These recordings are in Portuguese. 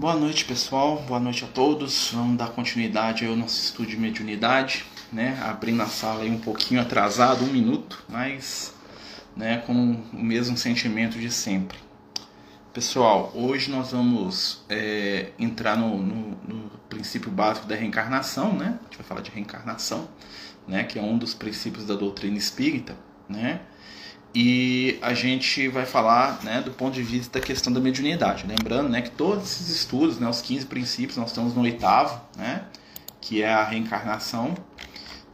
Boa noite, pessoal. Boa noite a todos. Vamos dar continuidade ao nosso estudo de mediunidade, né? Abrindo a sala aí um pouquinho atrasado, um minuto, mas né, com o mesmo sentimento de sempre. Pessoal, hoje nós vamos é, entrar no, no, no, princípio básico da reencarnação, né? A gente vai falar de reencarnação, né? Que é um dos princípios da doutrina espírita, né? E a gente vai falar né, do ponto de vista da questão da mediunidade. Lembrando né, que todos esses estudos, né, os 15 princípios, nós estamos no oitavo, né, que é a reencarnação.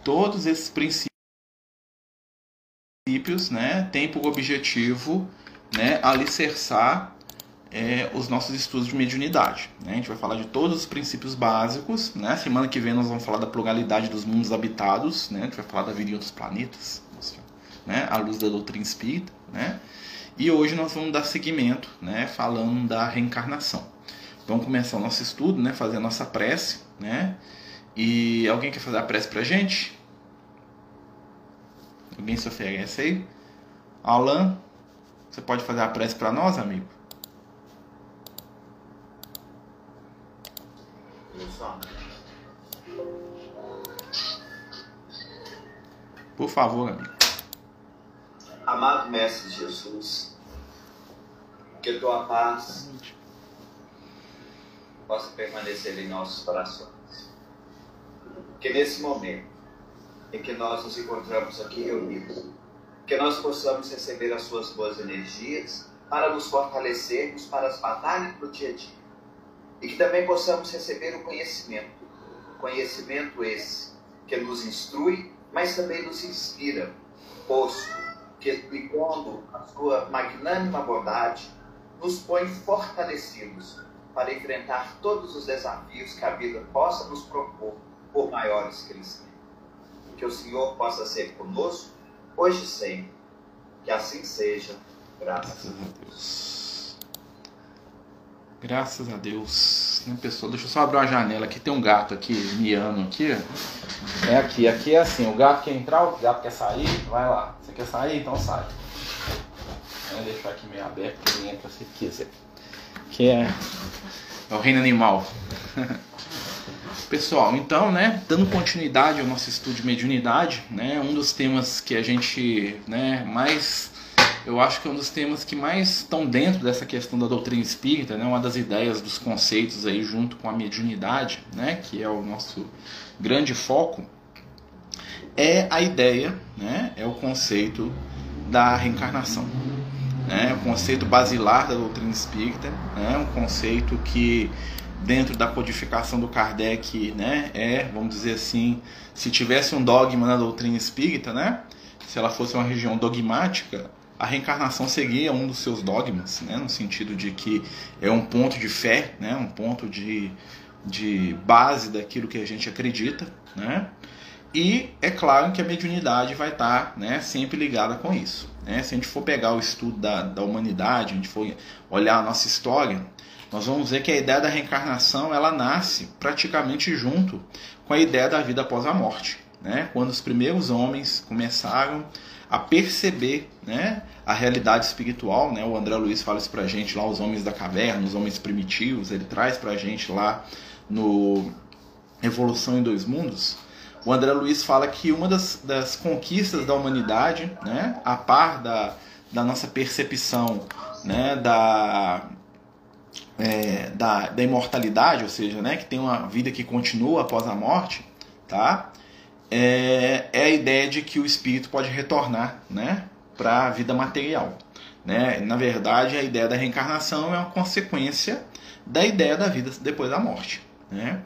Todos esses princípios né, têm por objetivo né, alicerçar é, os nossos estudos de mediunidade. Né? A gente vai falar de todos os princípios básicos. Né? Semana que vem nós vamos falar da pluralidade dos mundos habitados. Né? A gente vai falar da em outros planetas né, à luz da doutrina espírita, né? E hoje nós vamos dar seguimento, né, falando da reencarnação. Vamos começar o nosso estudo, né, fazer a nossa prece, né? E alguém quer fazer a prece pra gente? Alguém se oferece aí? Alan, você pode fazer a prece para nós, amigo? Por favor, amigo. Amado Mestre Jesus, que a tua paz possa permanecer em nossos corações. Que nesse momento em que nós nos encontramos aqui reunidos, que nós possamos receber as suas boas energias para nos fortalecermos para as batalhas do dia a dia. E que também possamos receber o conhecimento, conhecimento esse que nos instrui, mas também nos inspira, posto que, explicando a sua magnânima bondade, nos põe fortalecidos para enfrentar todos os desafios que a vida possa nos propor, por maiores que eles sejam. Que o Senhor possa ser conosco, hoje e sempre. Que assim seja. Graças a Deus. Graças a Deus. Né, pessoal? Deixa eu só abrir uma janela aqui. Tem um gato aqui, miando aqui. É aqui. Aqui é assim. O gato quer entrar, o gato quer sair. Vai lá. Você quer sair? Então sai. Vou deixar aqui meio aberto ele entra se quiser. Que é, é o reino animal. Pessoal, então, né, dando continuidade ao nosso estudo de mediunidade, né, um dos temas que a gente, né, mais eu acho que é um dos temas que mais estão dentro dessa questão da doutrina espírita, né? uma das ideias, dos conceitos aí junto com a mediunidade, né? que é o nosso grande foco, é a ideia, né? é o conceito da reencarnação. Né? O conceito basilar da doutrina espírita, né? um conceito que dentro da codificação do Kardec né? é, vamos dizer assim, se tivesse um dogma na doutrina espírita, né? se ela fosse uma região dogmática, a reencarnação seria um dos seus dogmas, né, no sentido de que é um ponto de fé, né, um ponto de, de base daquilo que a gente acredita, né, e é claro que a mediunidade vai estar né, sempre ligada com isso. Né? Se a gente for pegar o estudo da, da humanidade, a gente for olhar a nossa história, nós vamos ver que a ideia da reencarnação ela nasce praticamente junto com a ideia da vida após a morte. Né? Quando os primeiros homens começaram a perceber né, a realidade espiritual. Né? O André Luiz fala isso pra gente lá, os homens da caverna, os homens primitivos, ele traz pra gente lá no Evolução em Dois Mundos. O André Luiz fala que uma das, das conquistas da humanidade, né, a par da, da nossa percepção né, da, é, da, da imortalidade, ou seja, né, que tem uma vida que continua após a morte, tá? É, é a ideia de que o espírito pode retornar né, para a vida material. Né? Na verdade, a ideia da reencarnação é uma consequência da ideia da vida depois da morte. Né?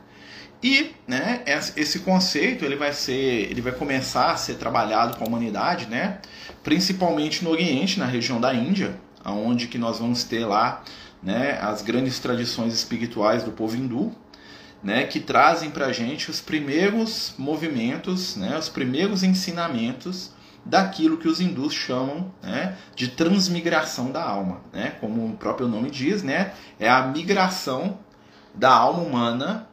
E né, esse conceito ele vai ser, ele vai começar a ser trabalhado com a humanidade, né, principalmente no Oriente, na região da Índia, aonde que nós vamos ter lá né, as grandes tradições espirituais do povo hindu, né, que trazem para a gente os primeiros movimentos, né, os primeiros ensinamentos daquilo que os hindus chamam né, de transmigração da alma. Né? Como o próprio nome diz, né, é a migração da alma humana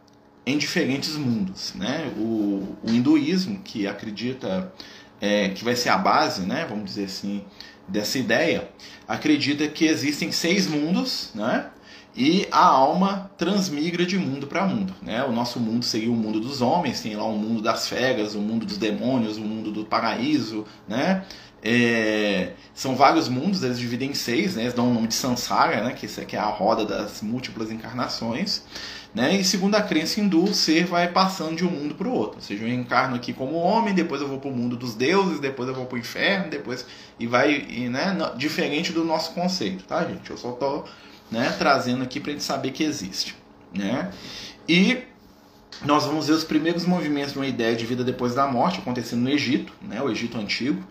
em diferentes mundos. Né? O, o hinduísmo, que acredita é, que vai ser a base, né, vamos dizer assim, dessa ideia, acredita que existem seis mundos, né? E a alma transmigra de mundo para mundo. Né? O nosso mundo seria o mundo dos homens, tem lá o mundo das feras, o mundo dos demônios, o mundo do paraíso. Né? É, são vários mundos, eles dividem em seis, né? eles dão o nome de Sansara, né? que, aqui é a roda das múltiplas encarnações. Né? E segundo a crença hindu, o ser vai passando de um mundo para o outro. Ou seja, eu encarno aqui como homem, depois eu vou para o mundo dos deuses, depois eu vou para o inferno, depois e vai, e, né? Diferente do nosso conceito, tá, gente? Eu só estou né, trazendo aqui para a gente saber que existe, né? E nós vamos ver os primeiros movimentos de uma ideia de vida depois da morte acontecendo no Egito, né? O Egito antigo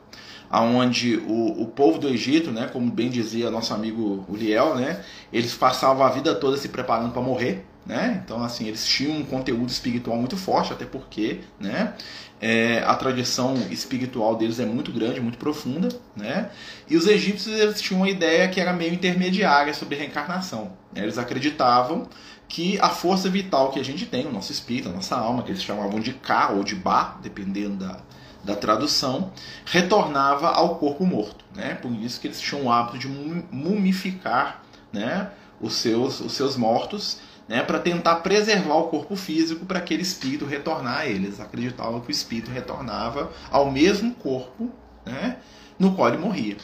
aonde o, o povo do Egito, né, como bem dizia nosso amigo Uriel, né, eles passavam a vida toda se preparando para morrer, né? Então assim eles tinham um conteúdo espiritual muito forte, até porque, né, é, a tradição espiritual deles é muito grande, muito profunda, né? E os egípcios eles tinham uma ideia que era meio intermediária sobre reencarnação. Né? Eles acreditavam que a força vital que a gente tem, o nosso espírito, a nossa alma, que eles chamavam de Ka ou de Ba, dependendo da, da tradução, retornava ao corpo morto. Né? Por isso que eles tinham o hábito de mumificar né, os, seus, os seus mortos né, para tentar preservar o corpo físico para aquele espírito retornar a eles. Acreditavam que o espírito retornava ao mesmo corpo né, no qual ele morria.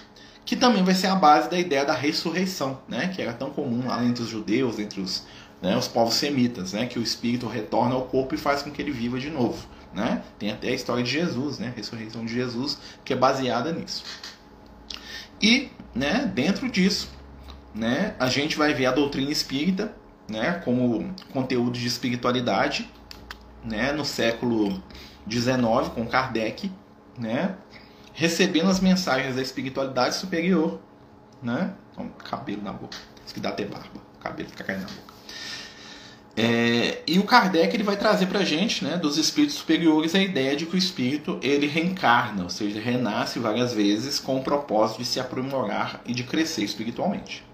Que também vai ser a base da ideia da ressurreição, né, que era tão comum lá entre os judeus, entre os, né, os povos semitas, né, que o espírito retorna ao corpo e faz com que ele viva de novo. Né? Tem até a história de Jesus, né? a ressurreição de Jesus, que é baseada nisso. E né, dentro disso, né, a gente vai ver a doutrina espírita né, como conteúdo de espiritualidade né, no século XIX, com Kardec, né, recebendo as mensagens da espiritualidade superior. Né? Então, cabelo na boca. Isso que dá até barba. O cabelo fica caindo na boca. É, e o Kardec ele vai trazer para a gente, né, dos espíritos superiores, a ideia de que o espírito ele reencarna, ou seja, renasce várias vezes com o propósito de se aprimorar e de crescer espiritualmente.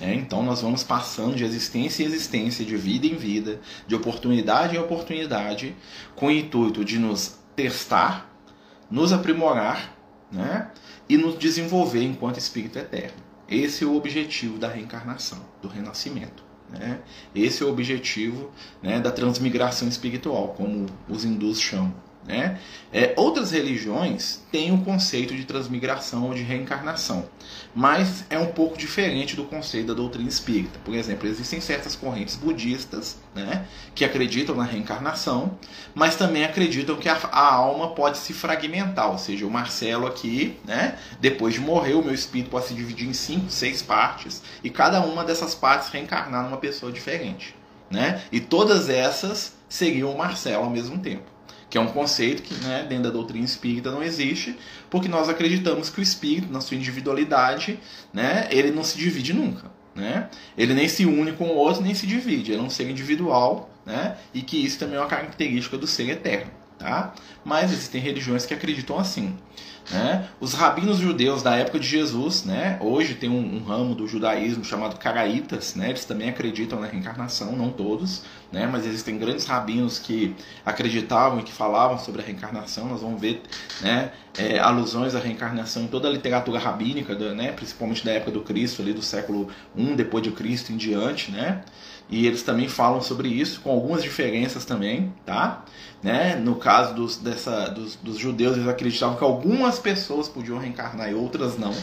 É, então nós vamos passando de existência em existência, de vida em vida, de oportunidade em oportunidade, com o intuito de nos testar, nos aprimorar né, e nos desenvolver enquanto espírito eterno. Esse é o objetivo da reencarnação, do renascimento. Né? Esse é o objetivo né, da transmigração espiritual, como os hindus chamam. Né? É, outras religiões têm o conceito de transmigração ou de reencarnação, mas é um pouco diferente do conceito da doutrina espírita. Por exemplo, existem certas correntes budistas né, que acreditam na reencarnação, mas também acreditam que a, a, alma pode se fragmentar, ou seja, o Marcelo aqui, né, depois de morrer, o meu espírito pode se dividir em cinco, seis partes, e cada uma dessas partes reencarnar numa pessoa diferente. Né? E todas essas seriam o Marcelo ao mesmo tempo que é um conceito que né, dentro da doutrina espírita não existe, porque nós acreditamos que o espírito, na sua individualidade, né, ele não se divide nunca. Né? Ele nem se une com o outro, nem se divide. Ele é um ser individual, né? e que isso também é uma característica do ser eterno. Tá? Mas existem religiões que acreditam assim. Né? Os rabinos judeus da época de Jesus, né? hoje tem um, um, ramo do judaísmo chamado caraítas, né? eles também acreditam na reencarnação, não todos, né? mas existem grandes rabinos que acreditavam e que falavam sobre a reencarnação. Nós vamos ver né? É, alusões à reencarnação em toda a literatura rabínica, né? principalmente da época do Cristo, ali do século I depois de Cristo em diante. Né? E eles também falam sobre isso, com algumas diferenças também. Tá? Né? No caso dos, dessa, dos, dos, judeus, eles acreditavam que algumas pessoas podiam reencarnar e outras não.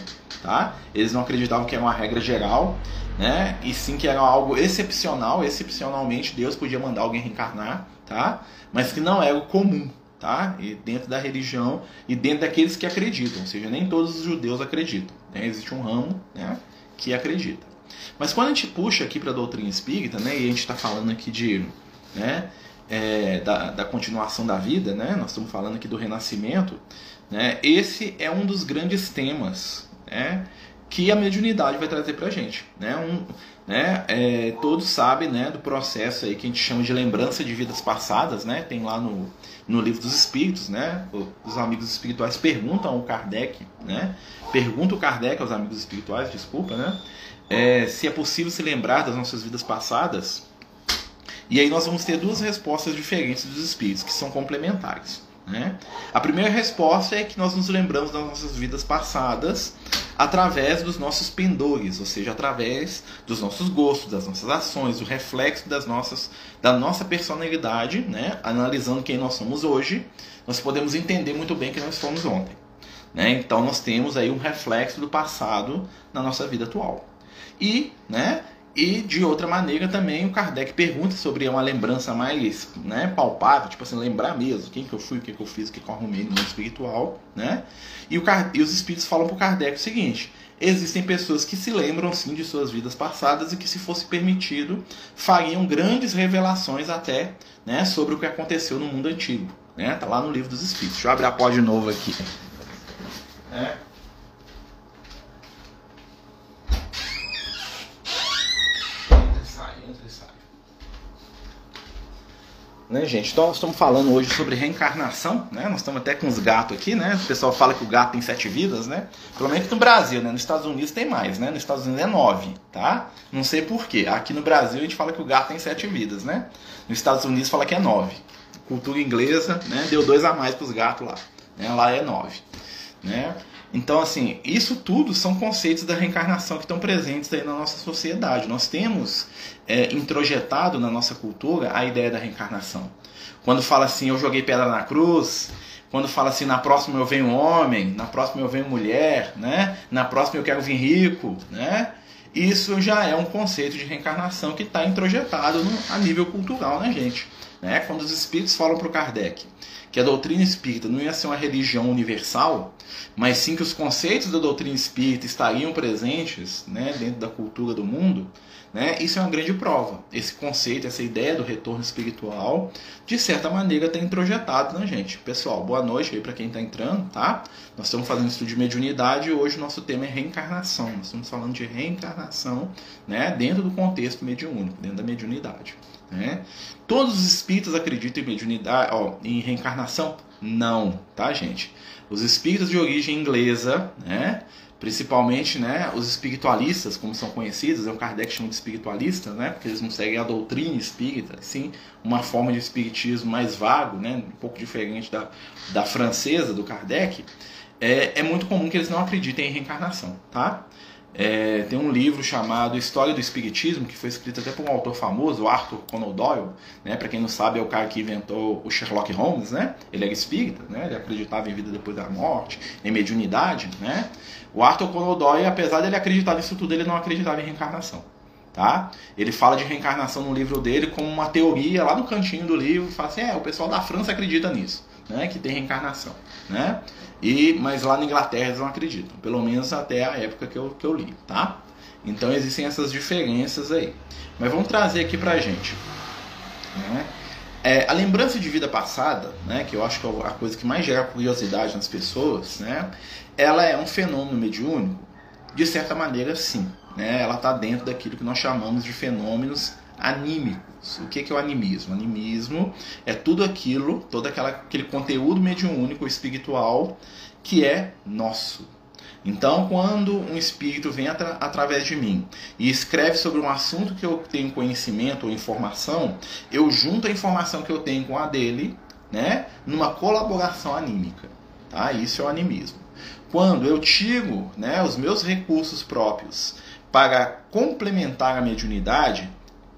Tá? Eles não acreditavam que era uma regra geral, né? e sim que era algo excepcional. Excepcionalmente, Deus podia mandar alguém reencarnar, tá? mas que não era o comum. Tá? E dentro da religião e dentro daqueles que acreditam, ou seja, nem todos os judeus acreditam. Né? Existe um ramo né, que acredita. Mas quando a gente puxa aqui para a doutrina espírita, né, e a gente está falando aqui de né, é, da, da, continuação da vida, né? Nós estamos falando aqui do renascimento, né? Esse é um dos grandes temas, né? Que a mediunidade vai trazer para a gente, né? Um, né? É, todos sabem, né? Do processo aí que a gente chama de lembrança de vidas passadas, né? Tem lá no, no livro dos Espíritos, né? Os amigos espirituais perguntam ao Kardec, né? Pergunta o Kardec aos amigos espirituais, desculpa, né? É, se é possível se lembrar das nossas vidas passadas e aí nós vamos ter duas respostas diferentes dos espíritos, que são complementares. Né? A primeira resposta é que nós nos lembramos das nossas vidas passadas através dos nossos pendores, ou seja, através dos nossos gostos, das nossas ações, o reflexo das nossas, da nossa personalidade, né? analisando quem nós somos hoje, nós podemos entender muito bem quem nós fomos ontem. Né? Então nós temos aí um reflexo do passado na nossa vida atual. E, né, e de outra maneira também o Kardec pergunta sobre uma lembrança mais né, palpável, tipo assim, lembrar mesmo quem que eu fui, o que, que eu fiz, o que, que eu arrumei no mundo espiritual. Né? E, o, e os espíritos falam para o Kardec o seguinte: existem pessoas que se lembram sim de suas vidas passadas e que, se fosse permitido, fariam grandes revelações até né, sobre o que aconteceu no mundo antigo. Né? Tá lá no livro dos Espíritos. Deixa eu abrir a porta de novo aqui. É. Né, gente? Então nós estamos falando hoje sobre reencarnação, né? Nós estamos até com os gatos aqui, né? O pessoal fala que o gato tem sete vidas, né? Pelo menos no Brasil, né? Nos Estados Unidos tem mais, né? Nos Estados Unidos é nove, tá? Não sei porquê. Aqui no Brasil a gente fala que o gato tem sete vidas, né? Nos Estados Unidos fala que é nove. Cultura inglesa, né? Deu dois a mais para os gatos lá. Né? Lá é nove, né? Então, assim, isso tudo são conceitos da reencarnação que estão presentes aí na nossa sociedade. Nós temos é, introjetado na nossa cultura a ideia da reencarnação. Quando fala assim, eu joguei pedra na cruz, quando fala assim, na próxima eu venho homem, na próxima eu venho mulher, né? na próxima eu quero vir rico, né? isso já é um conceito de reencarnação que está introjetado no, a nível cultural na gente. Né? Quando os espíritos falam para o Kardec que a doutrina espírita não ia ser uma religião universal, mas sim que os conceitos da doutrina espírita estariam presentes né, dentro da cultura do mundo, né, isso é uma grande prova. Esse conceito, essa ideia do retorno espiritual, de certa maneira, está introjetado na gente. Pessoal, boa noite aí para quem está entrando, tá? Nós estamos fazendo estudo de mediunidade e hoje o nosso tema é reencarnação. Nós estamos falando de reencarnação né, dentro do contexto mediúnico, dentro da mediunidade. Né? Todos os espíritos acreditam em mediunidade, ó, em reencarnação? Não, tá, gente? Os espíritos de origem inglesa, né? principalmente né, os espiritualistas, como são conhecidos, é o Kardec chama de espiritualista, né, porque eles não seguem a doutrina espírita, sim, uma forma de espiritismo mais vago, né, um pouco diferente da, da francesa, do Kardec, é, é muito comum que eles não acreditem em reencarnação, tá? É, tem um livro chamado História do Espiritismo, que foi escrito até por um autor famoso, Arthur Conan Doyle. Né? Para quem não sabe, é o cara que inventou o Sherlock Holmes. Né? Ele era espírita, né? ele acreditava em vida depois da morte, em mediunidade. Né? O Arthur Conan Doyle, apesar de ele acreditar nisso tudo, ele não acreditava em reencarnação. Tá? Ele fala de reencarnação no livro dele como uma teoria lá no cantinho do livro. Fala assim: é, o pessoal da França acredita nisso, né? que tem reencarnação. Né? E, mas lá na Inglaterra eles não acreditam, pelo menos até a época que eu, que eu li, tá? Então existem essas diferenças aí. Mas vamos trazer aqui pra gente. Né? É, a lembrança de vida passada, né, que eu acho que é a coisa que mais gera curiosidade nas pessoas, né, ela é um fenômeno mediúnico, de certa maneira sim. Né, ela está dentro daquilo que nós chamamos de fenômenos anímicos. O que é o animismo? O animismo é tudo aquilo, todo aquela, aquele conteúdo mediúnico espiritual que é nosso. Então, quando um espírito vem atra através de mim e escreve sobre um assunto que eu tenho conhecimento ou informação, eu junto a informação que eu tenho com a dele, né, numa colaboração anímica. Tá? Isso é o animismo. Quando eu tiro né, os meus recursos próprios para complementar a mediunidade,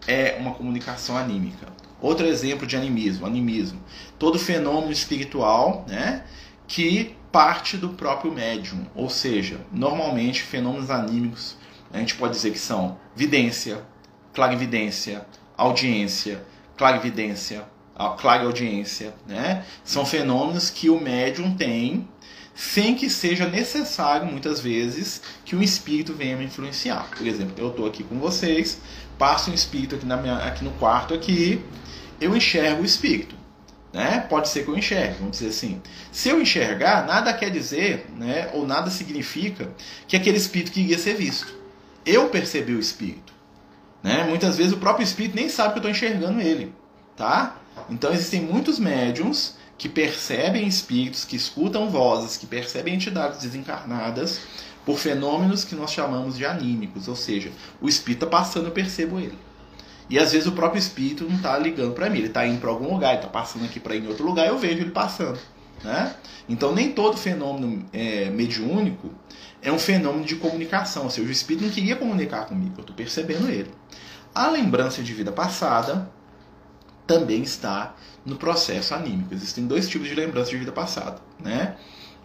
é uma comunicação anímica. Outro exemplo de animismo, animismo, todo fenômeno espiritual, né, que parte do próprio médium, ou seja, normalmente fenômenos anímicos, a gente pode dizer que são vidência, clarividência, audiência, clarividência, clareaudiência, né? São fenômenos que o médium tem sem que seja necessário, muitas vezes, que um espírito venha me influenciar. Por exemplo, eu estou aqui com vocês, passa um espírito aqui, na minha, aqui no quarto, aqui, eu enxergo o espírito. Né? Pode ser que eu enxergue, vamos dizer assim. Se eu enxergar, nada quer dizer, né, ou nada significa que aquele espírito queria ser visto. Eu percebi o espírito. Né? Muitas vezes o próprio espírito nem sabe que eu estou enxergando ele. Tá? Então existem muitos médiums que percebem espíritos, que escutam vozes, que percebem entidades desencarnadas por fenômenos que nós chamamos de anímicos, ou seja, o espírito está passando, eu percebo ele. E às vezes o próprio espírito não está ligando para mim, ele está indo para algum lugar, ele está passando aqui para ir em outro lugar, eu vejo ele passando. Né? Então nem todo fenômeno é, mediúnico é um fenômeno de comunicação. Ou seja, o espírito não queria comunicar comigo, eu estou percebendo ele. A lembrança de vida passada também está no processo anímico. Existem dois tipos de lembrança de vida passada, né?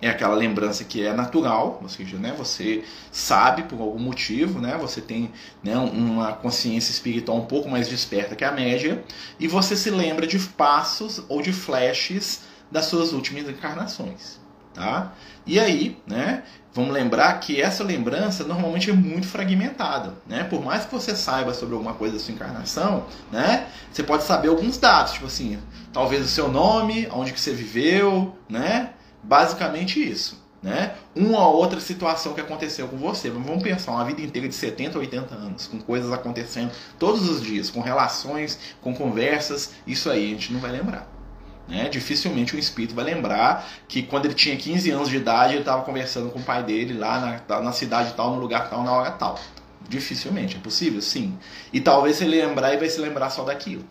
É aquela lembrança que é natural, ou seja, né, você sabe por algum motivo, né, você tem né, uma consciência espiritual um pouco mais desperta que a média, e você se lembra de passos ou de flashes das suas últimas encarnações. Tá? E aí, né, vamos lembrar que essa lembrança normalmente é muito fragmentada. Né? Por mais que você saiba sobre alguma coisa da sua encarnação, né, você pode saber alguns dados, tipo assim, talvez o seu nome, onde que você viveu, né? Basicamente isso. Né? Uma ou outra situação que aconteceu com você. Mas vamos pensar uma vida inteira de 70, 80 anos, com coisas acontecendo todos os dias, com relações, com conversas, isso aí a gente não vai lembrar. Né? Dificilmente o espírito vai lembrar que quando ele tinha 15 anos de idade, ele estava conversando com o pai dele lá na, na cidade tal, no lugar tal, na hora tal. Dificilmente, é possível? Sim. E talvez ele lembrar, ele vai se lembrar só daquilo.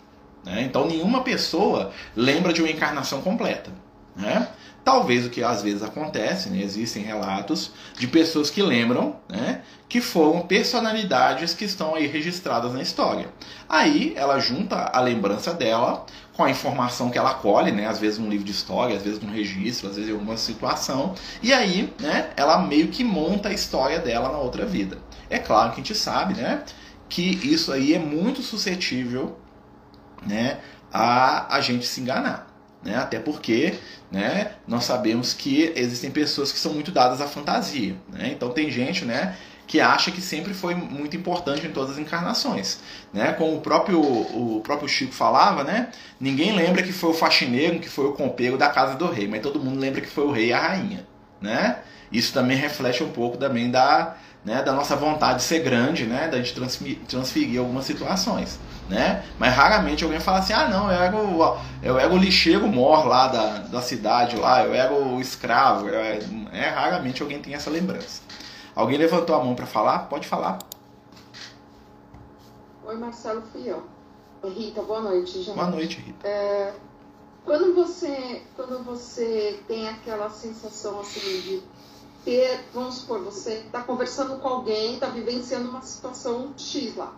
Né? Então nenhuma pessoa lembra de uma encarnação completa. Né? Talvez o que às vezes acontece, né? existem relatos de pessoas que lembram né? que foram personalidades que estão aí registradas na história. Aí ela junta a lembrança dela com a informação que ela colhe, né? às vezes num livro de história, às vezes num registro, às vezes alguma situação, e aí né? ela meio que monta a história dela na outra vida. É claro que a gente sabe né? que isso aí é muito suscetível né? a a gente se enganar. Né? Até porque né, nós sabemos que existem pessoas que são muito dadas à fantasia. Né? Então tem gente né, que acha que sempre foi muito importante em todas as encarnações. Né? Como o próprio, o próprio Chico falava, né? ninguém lembra que foi o faxineiro, que foi o compeiro da casa do rei, mas todo mundo lembra que foi o rei e a rainha. Né? Isso também reflete um pouco também da, né, da nossa vontade de ser grande, né, da gente transferir algumas situações né? Mas raramente alguém fala assim, ah não, eu era o, eu era o lixeiro mor lá da, da cidade lá, eu era o escravo. É, é raramente alguém tem essa lembrança. Alguém levantou a mão para falar? Pode falar. Oi Marcelo, fui eu. Rita, boa noite, gente. Boa noite, Rita. É, quando você quando você tem aquela sensação assim de ter, vamos supor, você está conversando com alguém, está vivenciando uma situação X lá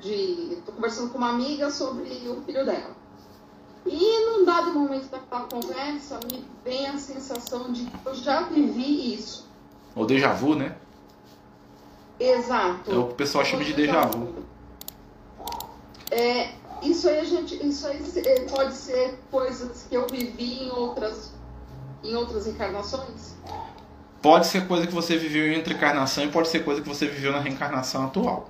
de. Estou conversando com uma amiga sobre o filho dela. E num dado momento daquela conversa, me vem a sensação de que eu já vivi isso. O déjà vu, né? Exato. É o que o pessoal chama de déjà vu. É, isso aí a gente, isso aí é, pode ser coisas que eu vivi em outras, em outras encarnações. Pode ser coisa que você viveu em outra encarnação e pode ser coisa que você viveu na reencarnação atual.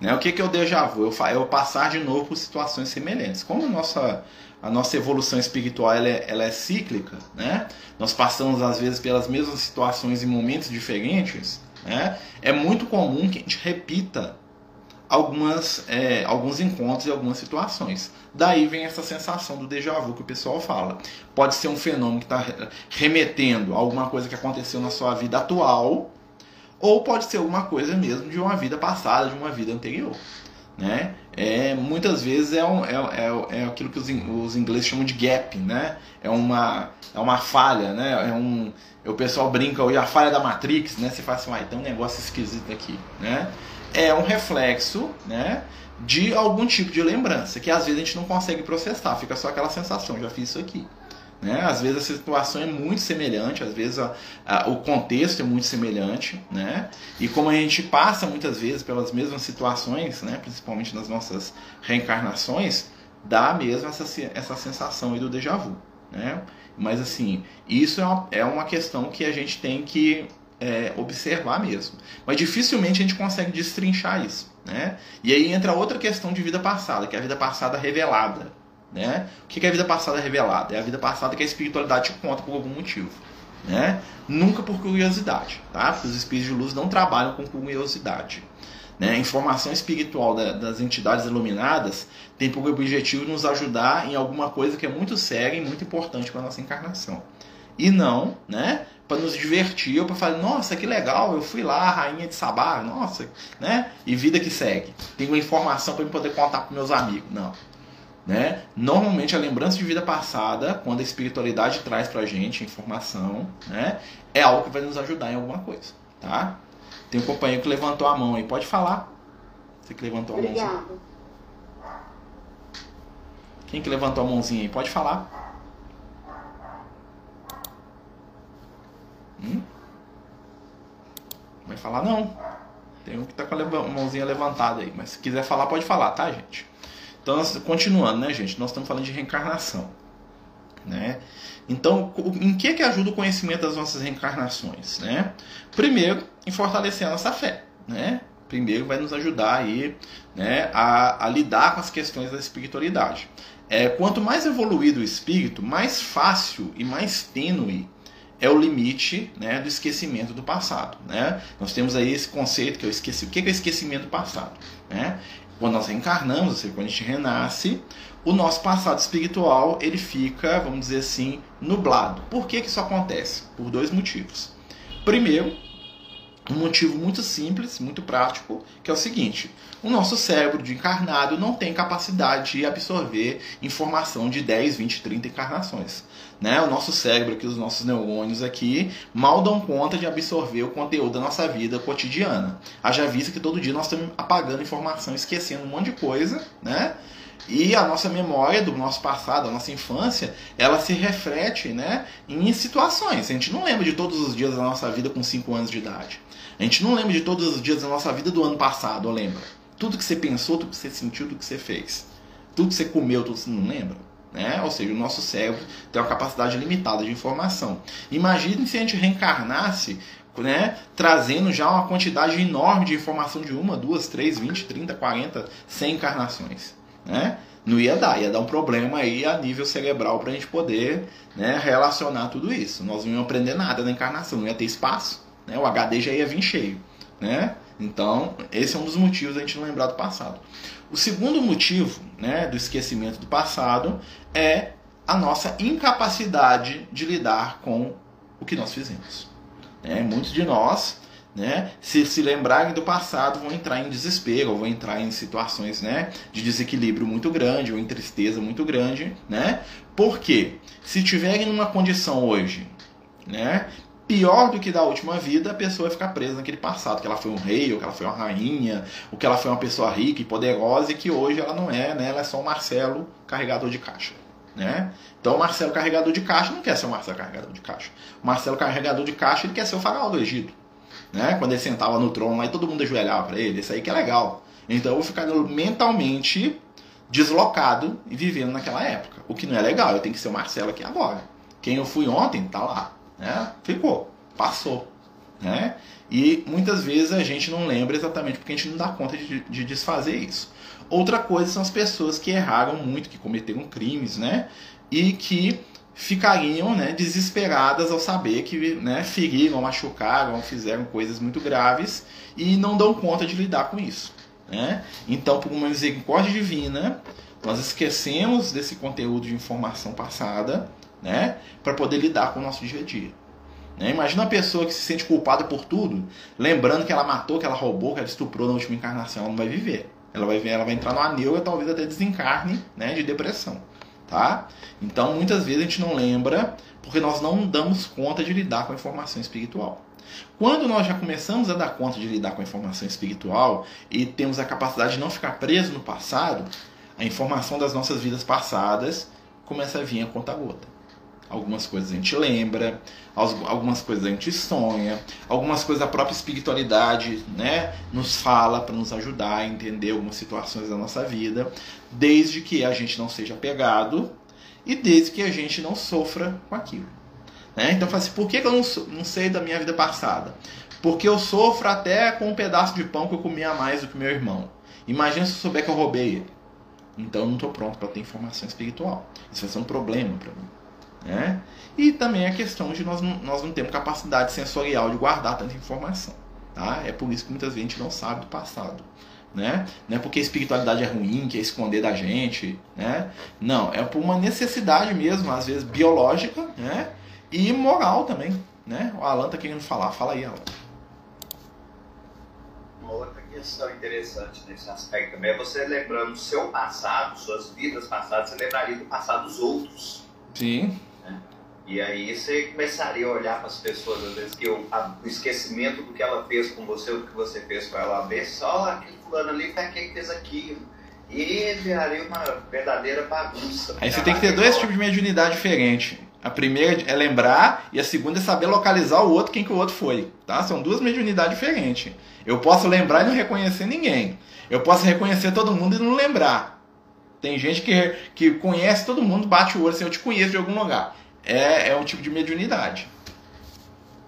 Né? O que, que é o déjà vu? Eu, eu passar de novo por situações semelhantes. Como a nossa, a nossa evolução espiritual ela é, ela é cíclica, né? nós passamos às vezes pelas mesmas situações em momentos diferentes, né? é muito comum que a gente repita algumas, é, alguns encontros e algumas situações. Daí vem essa sensação do déjà vu que o pessoal fala. Pode ser um fenômeno que está remetendo a alguma coisa que aconteceu na sua vida atual, ou pode ser alguma coisa mesmo de uma vida passada, de uma vida anterior. Né? É, muitas vezes é, um, é, é, é aquilo que os, os ingleses chamam de gap, né? é, uma, é uma falha, né? é um, o pessoal brinca hoje, a falha da Matrix, né? você fala assim, ah, tem um negócio esquisito aqui. Né? É um reflexo né? de algum tipo de lembrança, que às vezes a gente não consegue processar, fica só aquela sensação, já fiz isso aqui. Né? Às vezes a situação é muito semelhante, às vezes a, a, o contexto é muito semelhante, né? E como a gente passa muitas vezes pelas mesmas situações, né? principalmente nas nossas reencarnações, dá mesmo essa, essa sensação aí do déjà vu, né? Mas assim, isso é uma, é uma questão que a gente tem que é, observar mesmo. Mas dificilmente a gente consegue destrinchar isso, né? E aí entra outra questão de vida passada, que é a vida passada revelada, né? O que é a vida passada revelada? É a vida passada que a espiritualidade conta por algum motivo. Né? Nunca por curiosidade, tá? Porque os espíritos de luz não trabalham com curiosidade. Né? A informação espiritual da, das entidades iluminadas tem por objetivo nos ajudar em alguma coisa que é muito séria e muito importante para a nossa encarnação. E não, né? Para nos divertir ou para falar, nossa, que legal, eu fui lá, rainha de Sabá, nossa, né? E vida que segue. Tenho uma informação para eu poder contar para meus amigos. Não. Né? Normalmente a lembrança de vida passada, quando a espiritualidade traz pra gente informação, né, é algo que vai nos ajudar em alguma coisa, tá? Tem um companheiro que levantou a mão aí, pode falar? Você que levantou a mão. Quem que levantou a mãozinha aí? Pode falar. Hum? Vai falar não. Tem um que tá com a mãozinha levantada aí, mas se quiser falar, pode falar, tá, gente? Então, nós- continuando, né, gente? Nós estamos falando de reencarnação, né? Então, em que que ajuda o conhecimento das nossas reencarnações, né? Primeiro, em fortalecer a nossa fé, né? Primeiro, vai nos ajudar aí, né, a, a lidar com as questões da espiritualidade. É, quanto mais evoluído o espírito, mais fácil e mais tênue é o limite né, do esquecimento do passado. Né? Nós temos aí esse conceito que eu esqueci. O que é o esquecimento do passado? Né? Quando nós reencarnamos, ou seja, quando a gente renasce, o nosso passado espiritual ele fica, vamos dizer assim, nublado. Por que, que isso acontece? Por dois motivos. Primeiro, um motivo muito simples, muito prático, que é o seguinte: o nosso cérebro de encarnado não tem capacidade de absorver informação de 10, 20, 30 encarnações. Né? O nosso cérebro aqui, os nossos neurônios aqui, mal dão conta de absorver o conteúdo da nossa vida cotidiana. Haja vista que todo dia nós estamos apagando informação, esquecendo um monte de coisa, né? E a nossa memória do nosso passado, da nossa infância, ela se reflete né, em situações. A gente não lembra de todos os dias da nossa vida com 5 anos de idade. A gente não lembra de todos os dias da nossa vida do ano passado, lembra? Tudo que você pensou, tudo que você sentiu, tudo que você fez. Tudo que você comeu, tudo que você não lembra. Né? Ou seja, o nosso cérebro tem uma capacidade limitada de informação. Imagine se a gente reencarnasse né, trazendo já uma quantidade enorme de informação de uma, duas, três, vinte, trinta, quarenta, cem encarnações. Né? Não ia dar, ia dar um problema aí a nível cerebral para a gente poder né, relacionar tudo isso. Nós não íamos aprender nada na encarnação, não ia ter espaço. Né? O HD já ia vir cheio. Né? Então, esse é um dos motivos da gente não lembrar do passado. O segundo motivo né, do esquecimento do passado é a nossa incapacidade de lidar com o que nós fizemos. Né? Muitos de nós, né, se se lembrarem do passado, vão entrar em desespero, vão entrar em situações né, de desequilíbrio muito grande, ou em tristeza muito grande. Né? Por quê? Se tiverem numa condição hoje né, pior do que da última vida, a pessoa vai ficar presa naquele passado, que ela foi um rei, ou que ela foi uma rainha, ou que ela foi uma pessoa rica e poderosa, e que hoje ela não é, né? Ela é só um Marcelo carregador de caixa. Né? Então o Marcelo carregador de caixa não quer ser o Marcelo carregador de caixa. O Marcelo carregador de caixa ele quer ser o faraó do Egito. Né? Quando ele sentava no trono lá e todo mundo ajoelhava para ele, isso aí que é legal. Então eu vou ficar mentalmente deslocado e vivendo naquela época. O que não é legal, eu tenho que ser o Marcelo aqui agora. Quem eu fui ontem, tá lá. Né? Ficou, passou. Né? E muitas vezes a gente não lembra exatamente porque a gente não dá conta de, de desfazer isso. Outra coisa são as pessoas que erraram muito, que cometeram crimes, né? E que ficariam né, desesperadas ao saber que né, feriram, machucaram, fizeram coisas muito graves e não dão conta de lidar com isso. Né? Então, por uma misericórdia divina, nós esquecemos desse conteúdo de informação passada né, para poder lidar com o nosso dia a dia. Né? Imagina uma pessoa que se sente culpada por tudo, lembrando que ela matou, que ela roubou, que ela estuprou na última encarnação, ela não vai viver. Ela vai, ela vai entrar numa neura, talvez até desencarne né, de depressão. Tá? Então, muitas vezes a gente não lembra porque nós não damos conta de lidar com a informação espiritual. Quando nós já começamos a dar conta de lidar com a informação espiritual e temos a capacidade de não ficar preso no passado, a informação das nossas vidas passadas começa a vir a conta gota. Algumas coisas a gente lembra, algumas coisas a gente sonha, algumas coisas a própria espiritualidade né, nos fala para nos ajudar a entender algumas situações da nossa vida, desde que a gente não seja apegado e desde que a gente não sofra com aquilo. Né? Então, assim, por que, eu não, não sei da minha vida passada? Porque eu sofro até com um pedaço de pão que eu comia mais do que meu irmão. Imagina se eu souber que eu roubei ele. Então eu não estou pronto para ter informação espiritual. Isso vai ser um problema para mim. Né? E também a questão de nós não, nós não temos capacidade sensorial de guardar tanta informação. Tá? É por isso que muitas vezes a gente não sabe do passado. Né? Não é porque a espiritualidade é ruim, que é esconder da gente. Né? Não, é por uma necessidade mesmo, às vezes biológica né? e moral também. Né? O Alan está querendo falar. Fala aí, Alan. Uma outra questão interessante nesse aspecto também é você lembrando seu passado, suas vidas passadas, você lembraria do passado dos outros. Sim. Né? E aí você começaria a olhar para as pessoas, às vezes, que o, a, o esquecimento do que ela fez com você, ou do que você fez com ela, ver só aquele fulano ali foi quem fez aquilo. E viraria uma verdadeira bagunça. Aí você tem que ter dois tipos de mediunidade diferentes. A primeira é lembrar e a segunda é saber localizar o outro, quem que o outro foi. Tá? São duas mediunidades diferentes. Eu posso lembrar e não reconhecer ninguém. Eu posso reconhecer todo mundo e não lembrar. Tem gente que, que conhece todo mundo, bate o olho assim, eu te conheço de algum lugar. É, é um tipo de mediunidade.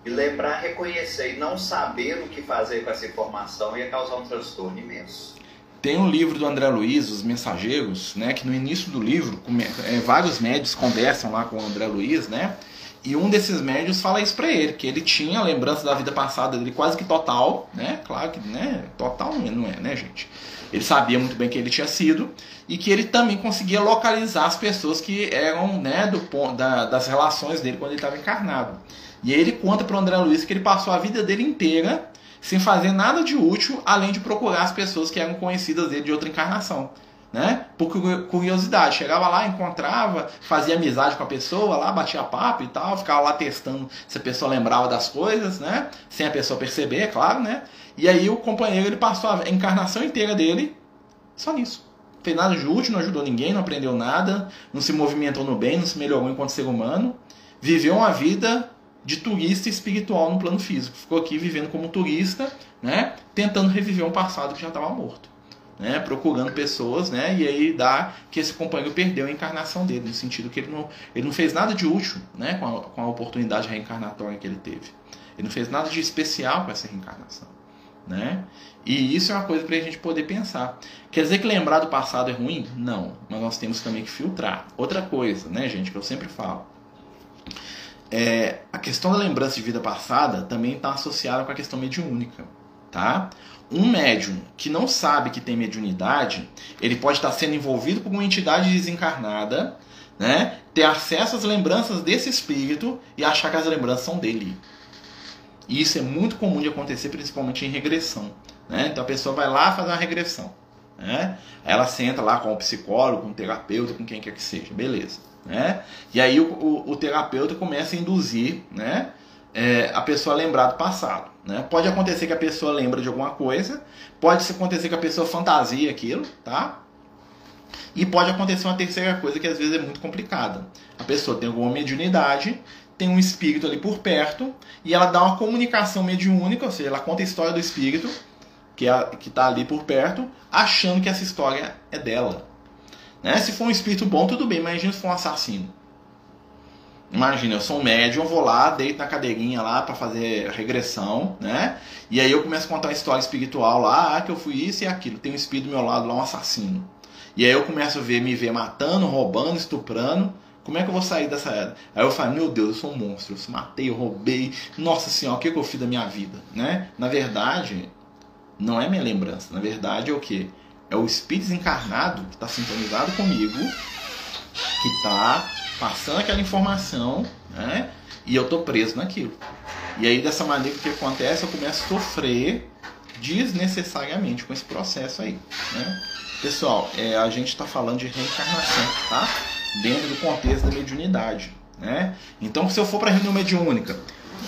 E lembrar, reconhecer e não saber o que fazer com essa informação ia causar um transtorno imenso. Tem um livro do André Luiz, Os Mensageiros, né, que no início do livro é, vários médios conversam lá com o André Luiz, né, e um desses médios fala isso para ele, que ele tinha lembrança da vida passada dele quase que total, né, claro que né, total não é, né, gente. Ele sabia muito bem que ele tinha sido e que ele também conseguia localizar as pessoas que eram né, do, da, das relações dele quando ele estava encarnado. E aí ele conta para o André Luiz que ele passou a vida dele inteira sem fazer nada de útil, além de procurar as pessoas que eram conhecidas dele de outra encarnação. Né? Por curiosidade, chegava lá, encontrava, fazia amizade com a pessoa lá, batia papo e tal, ficava lá testando se a pessoa lembrava das coisas, né? Sem a pessoa perceber, é claro, né? E aí o companheiro ele passou a encarnação inteira dele só nisso. Não fez nada de útil, não ajudou ninguém, não aprendeu nada, não se movimentou no bem, não se melhorou enquanto ser humano. Viveu uma vida de turista espiritual no plano físico. Ficou aqui vivendo como turista, né, tentando reviver um passado que já estava morto. Né, procurando pessoas, né, e aí dá que esse companheiro perdeu a encarnação dele, no sentido que ele não, ele não fez nada de útil né, com, a, com a oportunidade reencarnatória que ele teve. Ele não fez nada de especial com essa reencarnação. Né? E isso é uma coisa para a gente poder pensar. Quer dizer que lembrar do passado é ruim? Não, mas nós temos também que filtrar. Outra coisa, né, gente, que eu sempre falo. É, a questão da lembrança de vida passada também está associada com a questão mediúnica, tá? Um médium que não sabe que tem mediunidade, ele pode estar sendo envolvido por uma entidade desencarnada, né? Ter acesso às lembranças desse espírito e achar que as lembranças são dele. E isso é muito comum de acontecer, principalmente em regressão. Né? Então a pessoa vai lá fazer uma regressão. Né? Ela senta lá com o psicólogo, com o terapeuta, com quem quer que seja, beleza. Né? E aí o, o, o terapeuta começa a induzir né, é, a pessoa a lembrar do passado. Né? Pode acontecer que a pessoa lembra de alguma coisa, pode acontecer que a pessoa fantasia aquilo, tá? E pode acontecer uma terceira coisa que às vezes é muito complicada. A pessoa tem alguma mediunidade, tem um espírito ali por perto, e ela dá uma comunicação mediúnica, ou seja, ela conta a história do espírito que é, está ali por perto, achando que essa história é dela. Né? Se for um espírito bom, tudo bem, imagina se for um assassino. Imagina, eu sou um médium, vou lá, deito na cadeirinha lá para fazer regressão, né? E aí eu começo a contar uma história espiritual lá, ah, que eu fui isso e aquilo. Tem um espírito do meu lado lá, um assassino. E aí eu começo a ver, me ver matando, roubando, estuprando. Como é que eu vou sair dessa era? Aí eu falo, meu Deus, eu sou um monstro, eu matei, eu roubei. Nossa senhora, o que, que eu fiz da minha vida? Né? Na verdade, não é minha lembrança. Na verdade, é o que? É o espírito desencarnado que está sintonizado comigo, que está passando aquela informação, né? E eu tô preso naquilo. E aí dessa maneira o que acontece? Eu começo a sofrer desnecessariamente com esse processo aí, né? Pessoal, é, a gente está falando de reencarnação, tá? Dentro do contexto da mediunidade, né? Então, se eu for para a reunião mediúnica,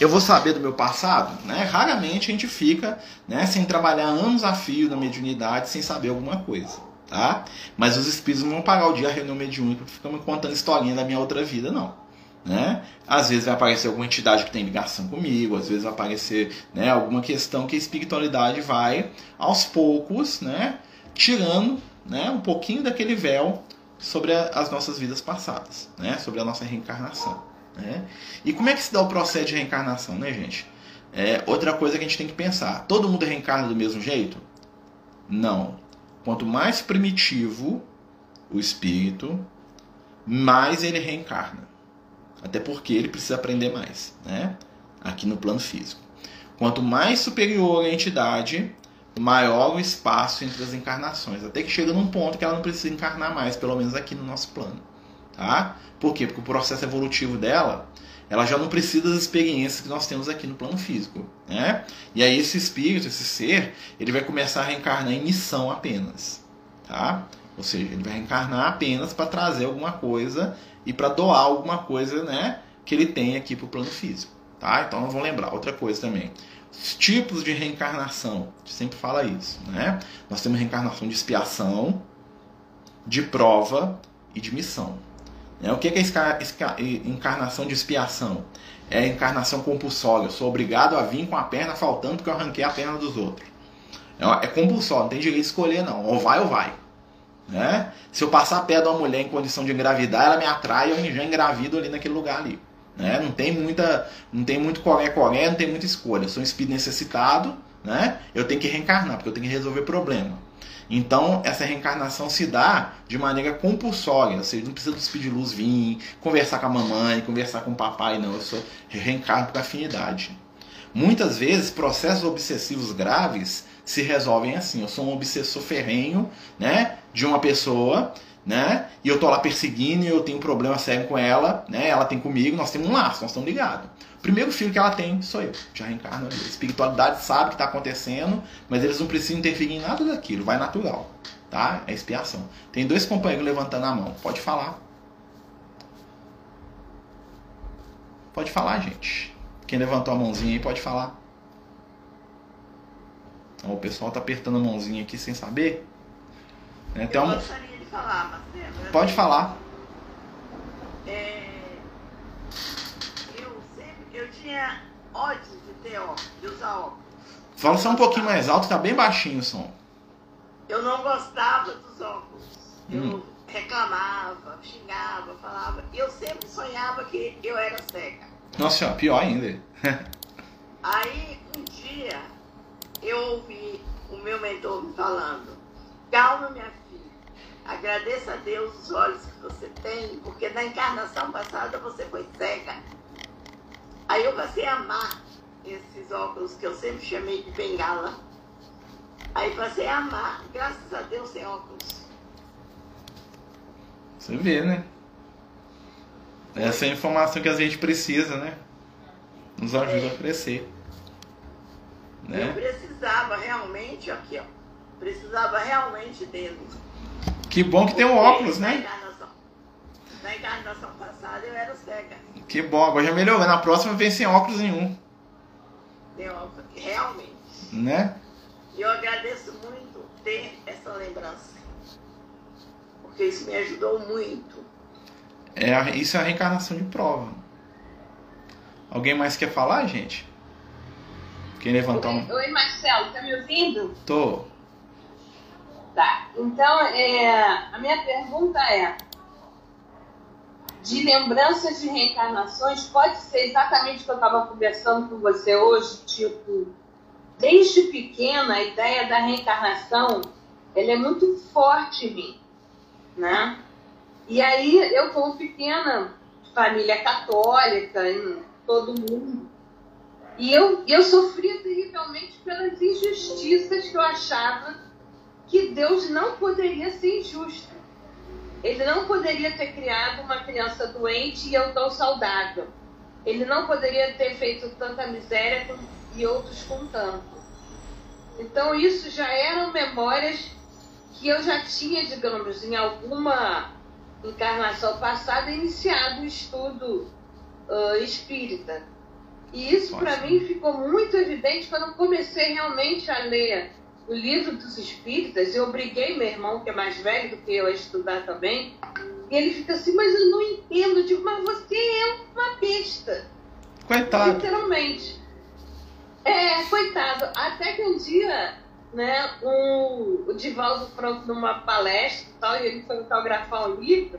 eu vou saber do meu passado, né? Raramente a gente fica, né, sem trabalhar anos a fio na mediunidade, sem saber alguma coisa, tá? Mas os espíritos não vão pagar o dia a reunião mediúnica para ficar me contando historinha da minha outra vida, não. Né? Às vezes vai aparecer alguma entidade que tem ligação comigo, às vezes vai aparecer né, alguma questão que a espiritualidade vai aos poucos, né, tirando né, um pouquinho daquele véu sobre a, as nossas vidas passadas, né, sobre a nossa reencarnação. Né? E como é que se dá o processo de reencarnação, né, gente? É outra coisa que a gente tem que pensar. Todo mundo reencarna do mesmo jeito? Não. Quanto mais primitivo o espírito, mais ele reencarna. Até porque ele precisa aprender mais, né? Aqui no plano físico. Quanto mais superior a entidade, maior o espaço entre as encarnações. Até que chega num ponto que ela não precisa encarnar mais, pelo menos aqui no nosso plano. Tá? Por quê? Porque o processo evolutivo dela ela já não precisa das experiências que nós temos aqui no plano físico, né? E aí esse espírito, esse ser, ele vai começar a reencarnar em missão apenas, tá? Ou seja, ele vai reencarnar apenas para trazer alguma coisa e para doar alguma coisa, né, que ele tem aqui para o plano físico, tá? Então vamos lembrar outra coisa também. Os tipos de reencarnação, a gente sempre fala isso, né? Nós temos reencarnação de expiação, de prova e de missão. Né? O que é a encarnação de expiação? É encarnação compulsória. Eu sou obrigado a vir com a perna faltando porque eu arranquei a perna dos outros. É, é compulsório, não tem direito de escolher não. Ou vai ou vai. Né? Se eu passar perto de uma mulher em condição de engravidar, ela me atrai e eu já engravido ali naquele lugar ali. Né? Não tem muita, não tem muito coré-coré, não tem muita escolha. Eu sou um espírito necessitado, né? eu tenho que reencarnar, porque eu tenho que resolver problema. Então, essa reencarnação se dá de maneira compulsória, ou seja, não precisa do espírito de luz vir, conversar com a mamãe, conversar com o papai, não, eu sou reencarno por afinidade. Muitas vezes, processos obsessivos graves se resolvem assim. Eu sou um obsessor ferrenho, né, de uma pessoa, né, e eu tô lá perseguindo e eu tenho um problema sério com ela, né, ela tem comigo, nós temos um laço, nós estamos ligados. O primeiro filho que ela tem sou eu, já reencarno ali. A espiritualidade sabe o que está acontecendo, mas eles não precisam interferir em nada daquilo, vai natural, tá? É expiação. Tem dois companheiros levantando a mão, pode falar. Pode falar, gente. Quem levantou a mãozinha aí pode falar. Então, o pessoal tá apertando a mãozinha aqui sem saber. Né? Eu um... gostaria falar, Marcelo. Pode falar. É... Eu sempre eu tinha ódio de ter óculos, de usar óculos. Fala só um pouquinho mais alto, tá bem baixinho o som. Eu não gostava dos óculos. Eu hum. reclamava, xingava, falava. Eu sempre sonhava que eu era cega. Nossa, pior ainda. Aí um dia eu ouvi o meu mentor me falando, calma minha filha, agradeça a Deus os olhos que você tem, porque na encarnação passada você foi cega. Aí eu passei a amar esses óculos que eu sempre chamei de bengala. Aí passei a amar, graças a Deus sem óculos. Você vê, né? Essa é a informação que a gente precisa, né? Nos ajuda a crescer. Né? Eu precisava realmente, aqui ó, precisava realmente dele. Que bom que tem um óculos, né? Na encarnação passada eu era cega. Que bom, agora já melhorou. Na próxima vem sem óculos nenhum. Óculos, realmente. Né? E eu agradeço muito ter essa lembrança. Porque isso me ajudou muito. É, isso é a reencarnação de prova. Alguém mais quer falar, gente? Quem levantou Oi, Oi, Marcelo, tá me ouvindo? Tô. Tá. Então, é, a minha pergunta é: de lembranças de reencarnações, pode ser exatamente o que eu estava conversando com você hoje, tipo, desde pequena a ideia da reencarnação, ela é muito forte em mim, né? E aí eu como pequena, família católica, em todo mundo, e eu, eu sofria terrivelmente pelas injustiças que eu achava que Deus não poderia ser injusto. Ele não poderia ter criado uma criança doente e eu tão saudável. Ele não poderia ter feito tanta miséria e outros com tanto. Então, isso já eram memórias que eu já tinha, digamos, em alguma encarnação passada, iniciado o estudo uh, espírita. E isso para mim ficou muito evidente quando comecei realmente a ler o livro dos espíritas. Eu obriguei meu irmão, que é mais velho do que eu, a estudar também. E ele fica assim, mas eu não entendo. Eu digo, mas você é uma besta. Coitado. Literalmente. É, coitado. Até que um dia, né, um, o Divaldo Franco, numa palestra e tal, e ele foi autografar um livro,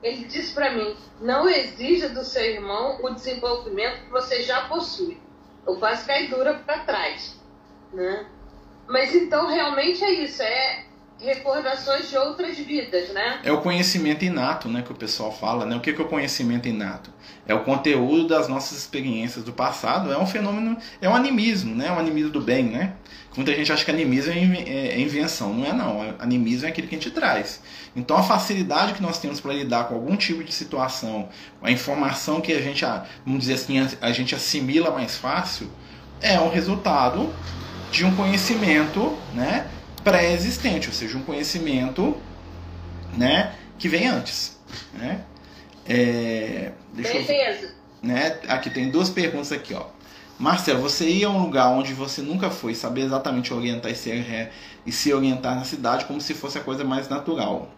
ele disse para mim: não exija do seu irmão o desenvolvimento que você já possui. Eu quase caí dura para trás. Né? Mas então realmente é isso: é, recordações de outras vidas, né? É o conhecimento inato, né, que o pessoal fala, né? O que é o conhecimento inato? É o conteúdo das nossas experiências do passado, é um fenômeno, é um animismo, né? Um animismo do bem, né? Muita gente acha que animismo é, é, é invenção, não é não. Animismo é aquilo que a gente traz. Então a facilidade que nós temos para lidar com algum tipo de situação, a informação que a gente, vamos dizer assim, a gente assimila mais fácil, é um resultado de um conhecimento, né? pré-existente, ou seja, um conhecimento né, que vem antes. Né? É, deixa Eu, né, aqui tem duas perguntas aqui, ó. Marcelo, você ia a um lugar onde você nunca foi, saber exatamente orientar e se, e se orientar na cidade como se fosse a coisa mais natural,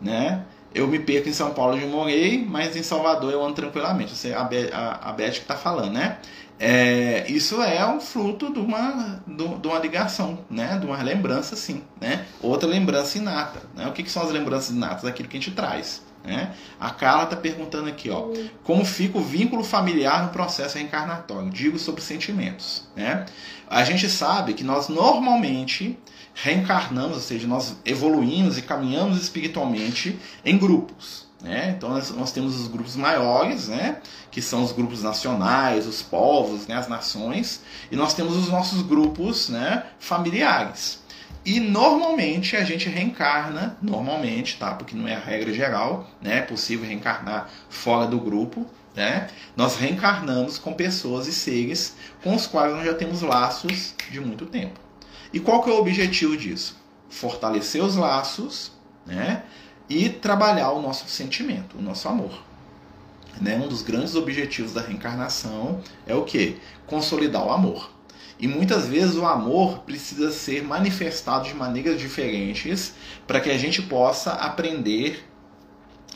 né? Eu me perco em São Paulo onde morei, mas em Salvador eu ando tranquilamente. Você, a, Be a, a Beth que está falando, né? É, isso é um fruto de uma, de uma ligação, né? de uma lembrança, sim. Né? Outra lembrança inata. Né? O que, que são as lembranças inatas? Aquilo que a gente traz. Né? A Carla está perguntando aqui, ó, como fica o vínculo familiar no processo reencarnatório? Digo sobre sentimentos. Né? A gente sabe que nós normalmente reencarnamos, ou seja, nós evoluímos e caminhamos espiritualmente em grupos. Né? Então nós, nós, temos os grupos maiores, né? que são os grupos nacionais, os povos, né? as nações, e nós temos os nossos grupos né? familiares. E normalmente a gente reencarna, normalmente, tá? Porque não é a regra geral, né? É possível reencarnar fora do grupo, né? Nós reencarnamos com pessoas e seres com os quais nós já temos laços de muito tempo. E qual que é o objetivo disso? Fortalecer os laços, né? E trabalhar o nosso sentimento, o nosso amor. Né? Um dos grandes objetivos da reencarnação é o que? Consolidar o amor. E muitas vezes o amor precisa ser manifestado de maneiras diferentes para que a gente possa aprender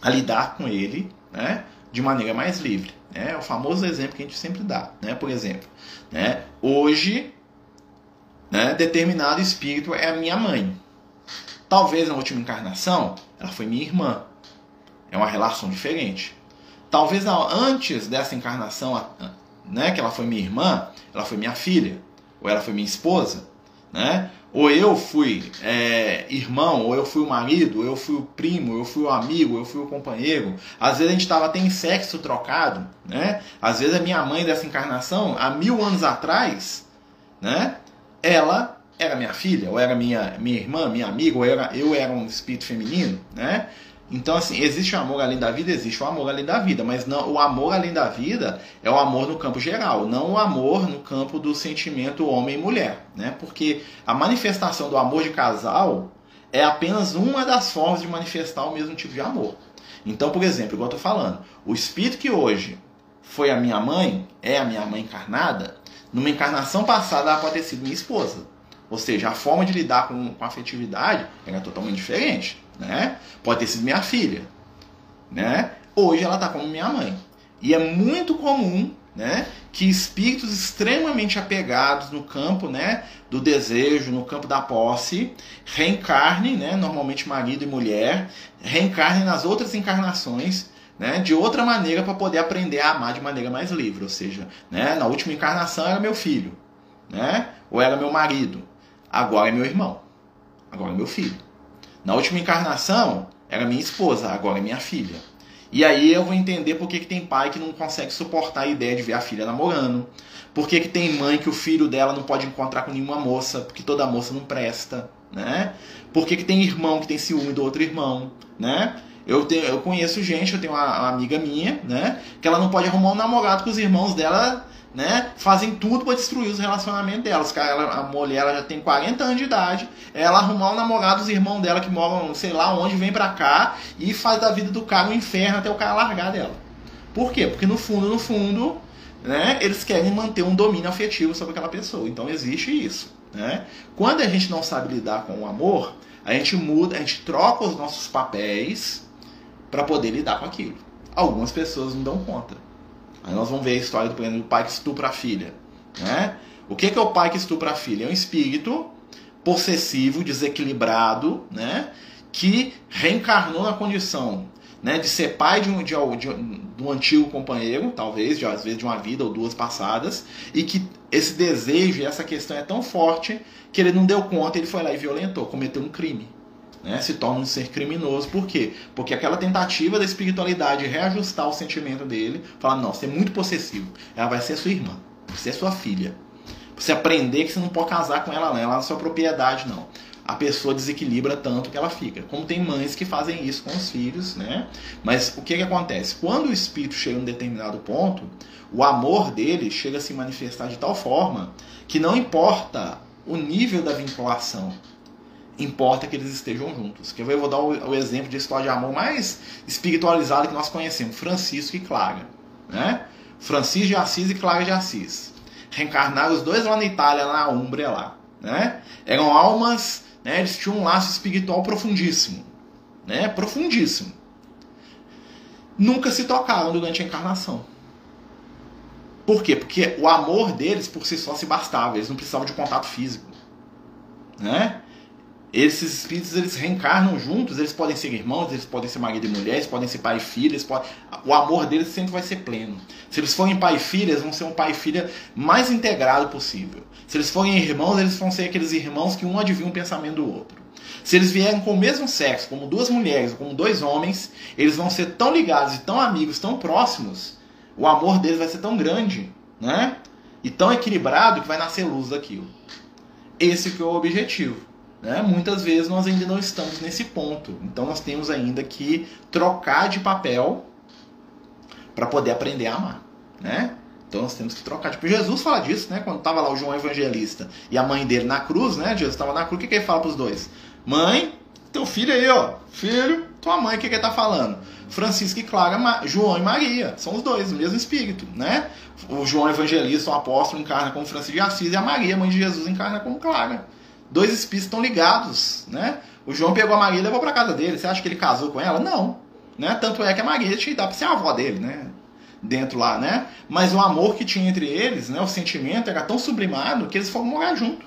a lidar com ele né? de maneira mais livre. Né? É o famoso exemplo que a gente sempre dá. Né? Por exemplo, né? hoje né, determinado espírito é a minha mãe. Talvez na última encarnação ela foi minha irmã. É uma relação diferente. Talvez antes dessa encarnação, né, que ela foi minha irmã, ela foi minha filha, ou ela foi minha esposa, né? Ou eu fui é, irmão, ou eu fui o marido, ou eu fui o primo, ou eu fui o amigo, ou eu fui o companheiro. Às vezes a gente estava até em sexo trocado, né? Às vezes a minha mãe dessa encarnação, há mil anos atrás, né? Ela era minha filha, ou era minha, minha irmã, minha amiga, ou era, eu era um espírito feminino, né? Então, assim, existe o amor além da vida, existe o amor além da vida, mas não o amor além da vida é o amor no campo geral, não o amor no campo do sentimento homem e mulher, né? Porque a manifestação do amor de casal é apenas uma das formas de manifestar o mesmo tipo de amor. Então, por exemplo, igual eu tô falando, o espírito que hoje foi a minha mãe, é a minha mãe encarnada, numa encarnação passada ela pode ter sido minha esposa. Ou seja, a forma de lidar com, com afetividade era totalmente diferente. Né? Pode ter sido minha filha. Né? Hoje ela está como minha mãe. E é muito comum né, que espíritos extremamente apegados no campo né, do desejo, no campo da posse, reencarnem, né, normalmente marido e mulher, reencarnem nas outras encarnações né, de outra maneira para poder aprender a amar de maneira mais livre. Ou seja, né, na última encarnação era meu filho, né, ou era meu marido, agora é meu irmão, agora é meu filho. Na última encarnação, era minha esposa, agora é minha filha. E aí eu vou entender por que, que tem pai que não consegue suportar a ideia de ver a filha namorando. Por que, que tem mãe que o filho dela não pode encontrar com nenhuma moça, porque toda moça não presta, né? Por que, que tem irmão que tem ciúme do outro irmão, né? Eu, tenho, eu conheço gente, eu tenho uma, uma amiga minha, né? Que ela não pode arrumar um namorado com os irmãos dela né, fazem tudo para destruir os relacionamentos delas. Ela, a mulher ela já tem 40 anos de idade, ela arrumar um namorado, os irmãos dela que moram, sei lá onde, vem pra cá e faz da vida do cara um inferno até o cara largar dela. Por quê? Porque no fundo, no fundo, né, eles querem manter um domínio afetivo sobre aquela pessoa. Então existe isso. Né? Quando a gente não sabe lidar com o amor, a gente muda, a gente troca os nossos papéis para poder lidar com aquilo. Algumas pessoas não dão conta. Aí nós vamos ver a história do, do pai que estupra a filha. Né? O que é o pai que estupra a filha? É um espírito possessivo, desequilibrado, né? que reencarnou na condição né, de ser pai de um, de, de, de um antigo companheiro, talvez, de, às vezes de uma vida ou duas passadas, e que esse desejo e essa questão é tão forte que ele não deu conta, ele foi lá e violentou, cometeu um crime. Né, se torna um ser criminoso. Por quê? Porque aquela tentativa da espiritualidade reajustar o sentimento dele, falar, não, você é muito possessivo. Ela vai ser sua irmã, vai ser sua filha. Você aprender que você não pode casar com ela, não. Ela é sua propriedade, não. A pessoa desequilibra tanto que ela fica. Como tem mães que fazem isso com os filhos, né? Mas o que, que acontece? Quando o espírito chega em um determinado ponto, o amor dele chega a se manifestar de tal forma que não importa o nível da vinculação, importa que eles estejam juntos. Que eu vou dar o, exemplo de história de amor mais espiritualizada que nós conhecemos, Francisco e Clara, né? Francisco de Assis e Clara de Assis. Reencarnaram os dois lá na Itália, na Úmbria lá, né? Eram almas, né? Eles tinham um laço espiritual profundíssimo, né? Profundíssimo. Nunca se tocaram durante a encarnação. Por quê? Porque o amor deles por si só se bastava, eles não precisavam de contato físico, né? Esses espíritos eles reencarnam juntos, eles podem ser irmãos, eles podem ser marido e mulher, eles podem ser pai e filha, podem... o amor deles sempre vai ser pleno. Se eles forem pai e filha, eles vão ser um pai e filha mais integrado possível. Se eles forem irmãos, eles vão ser aqueles irmãos que um adivinha o pensamento do outro. Se eles vierem com o mesmo sexo, como duas mulheres ou como dois homens, eles vão ser tão ligados e tão amigos, tão próximos, o amor deles vai ser tão grande, né? E tão equilibrado que vai nascer luz daquilo. Esse que é o objetivo. Né? Muitas vezes nós ainda não estamos nesse ponto. Então nós temos ainda que trocar de papel para poder aprender a amar. Né? Então nós temos que trocar. Tipo, Jesus fala disso, né? Quando estava lá o João Evangelista e a mãe dele na cruz, né? Jesus estava na cruz, o que, que ele fala para os dois? Mãe, teu filho aí, ó. Filho, tua mãe, o que, que ele tá falando? Francisco e Clara, João e Maria. São os dois, o mesmo espírito, né? O João Evangelista, o apóstolo, encarna como Francisco de Assis e a Maria, mãe de Jesus, encarna como Clara dois espíritos estão ligados, né? O João pegou a Maria e levou para casa dele. Você acha que ele casou com ela? Não. Né? Tanto é que a Maria tinha dá para ser a avó dele, né? Dentro lá, né? Mas o amor que tinha entre eles, né? O sentimento era tão sublimado que eles foram morar junto.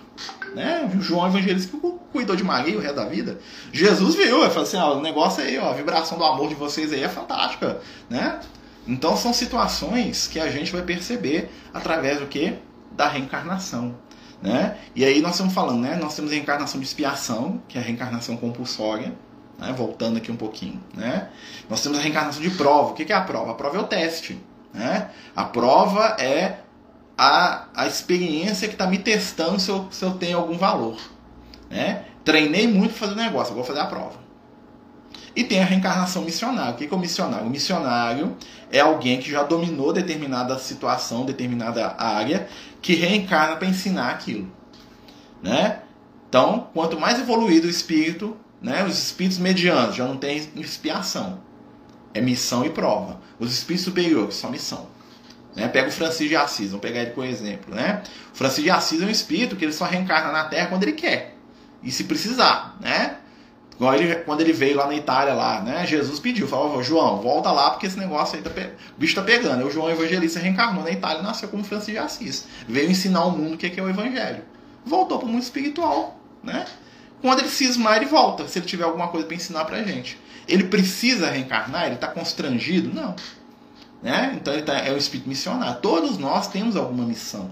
Né? O João Evangelista cuidou de Maria o resto da vida. Jesus viu, ele falou assim: o negócio aí, ó, a vibração do amor de vocês aí é fantástica, né? Então são situações que a gente vai perceber através do que? Da reencarnação. Né? E aí nós estamos falando, né? nós temos a reencarnação de expiação, que é a reencarnação compulsória, né? voltando aqui um pouquinho. Né? Nós temos a reencarnação de prova. O que é a prova? A prova é o teste. Né? A prova é a, a experiência que está me testando se eu, se eu tenho algum valor. Né? Treinei muito para fazer o negócio, vou fazer a prova. E tem a reencarnação missionária. O que é o missionário? O missionário é alguém que já dominou determinada situação, determinada área, que reencarna para ensinar aquilo. Né? Então, quanto mais evoluído o espírito, né, os espíritos medianos já não têm expiação. É missão e prova. Os espíritos superiores só missão. Né? Pega o Francisco de Assis, vamos pegar ele como exemplo. Né? O Francisco de Assis é um espírito que ele só reencarna na Terra quando ele quer. E se precisar. Né? Igual ele, quando ele veio lá na Itália, lá, né? Jesus pediu, falou, João, volta lá porque esse negócio aí, tá pe... o bicho tá pegando. Aí o João Evangelista reencarnou na Itália nasceu como Francisco de Assis. Veio ensinar ao mundo o que é, que é o Evangelho. Voltou para o mundo espiritual, né? Quando ele cismar, ele volta, se ele tiver alguma coisa para ensinar pra gente. Ele precisa reencarnar? Ele está constrangido? Não. Né? Então ele tá, é um espírito missionário. Todos nós temos alguma missão.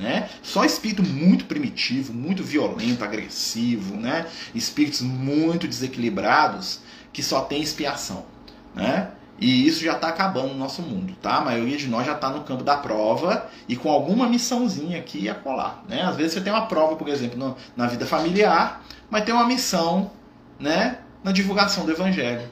Né? Só espírito muito primitivo, muito violento, agressivo, né? espíritos muito desequilibrados que só tem expiação. Né? E isso já está acabando no nosso mundo, tá? A maioria de nós já está no campo da prova e com alguma missãozinha aqui a colar, né? Às vezes você tem uma prova, por exemplo, no, na vida familiar, mas tem uma missão, né? Na divulgação do evangelho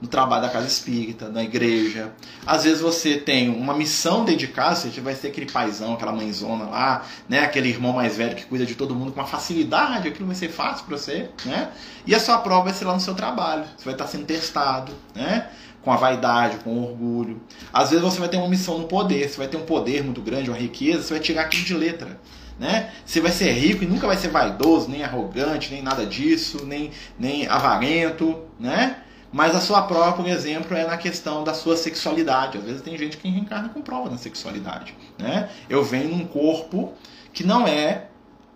no trabalho da casa espírita, na igreja. Às vezes você tem uma missão dedicada, você vai ser aquele paizão, aquela mãezona lá, né? aquele irmão mais velho que cuida de todo mundo com uma facilidade, aquilo vai ser fácil para você, né? E a sua prova vai ser lá no seu trabalho, você vai estar sendo testado, né? Com a vaidade, com o orgulho. Às vezes você vai ter uma missão no poder, você vai ter um poder muito grande, uma riqueza, você vai tirar aquilo de letra. Né? Você vai ser rico e nunca vai ser vaidoso, nem arrogante, nem nada disso, nem, nem avarento, né? Mas a sua prova, por exemplo, é na questão da sua sexualidade. Às vezes tem gente que reencarna com prova na sexualidade. Né? Eu venho num corpo que não é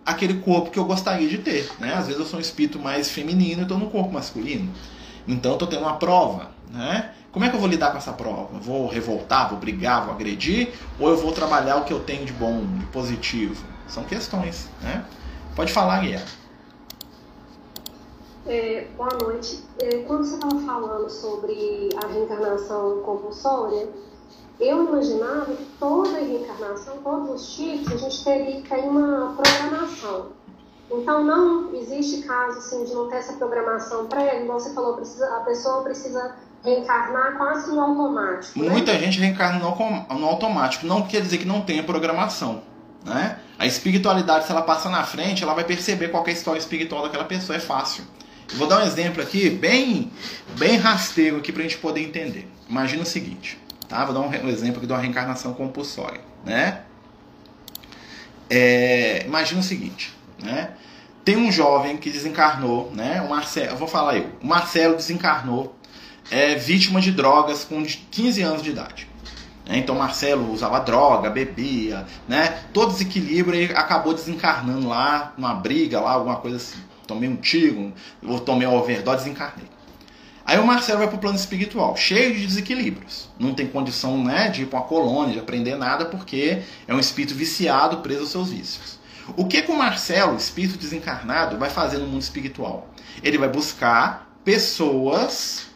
aquele corpo que eu gostaria de ter. Né? Às vezes eu sou um espírito mais feminino e estou no corpo masculino. Então estou tendo uma prova. Né? Como é que eu vou lidar com essa prova? Vou revoltar, vou brigar, vou agredir? Ou eu vou trabalhar o que eu tenho de bom, de positivo? São questões. Né? Pode falar, Guilherme. É, boa noite. É, quando você estava falando sobre a reencarnação compulsória, eu imaginava que toda reencarnação, todos os tipos, a gente teria que ter uma programação. Então, não existe caso assim, de não ter essa programação prévia, igual você falou, precisa, a pessoa precisa reencarnar quase no automático. Né? Muita gente reencarna no, no automático, não quer dizer que não tenha programação. Né? A espiritualidade, se ela passa na frente, ela vai perceber qual é a história espiritual daquela pessoa, é fácil. Vou dar um exemplo aqui, bem, bem rasteiro aqui para a gente poder entender. Imagina o seguinte, tá? Vou dar um exemplo aqui de uma reencarnação compulsória, né? É, imagina o seguinte, né? Tem um jovem que desencarnou, né? O Marcelo, vou falar eu. O Marcelo desencarnou, é vítima de drogas com 15 anos de idade. Né? Então Marcelo usava droga, bebia, né? Todo desequilíbrio e acabou desencarnando lá, numa briga lá, alguma coisa assim. Tomei um tiro, ou tomei uma overdose, desencarnei. Aí o Marcelo vai para o plano espiritual, cheio de desequilíbrios. Não tem condição né, de ir para uma colônia, de aprender nada, porque é um espírito viciado, preso aos seus vícios. O que, que o Marcelo, espírito desencarnado, vai fazer no mundo espiritual? Ele vai buscar pessoas,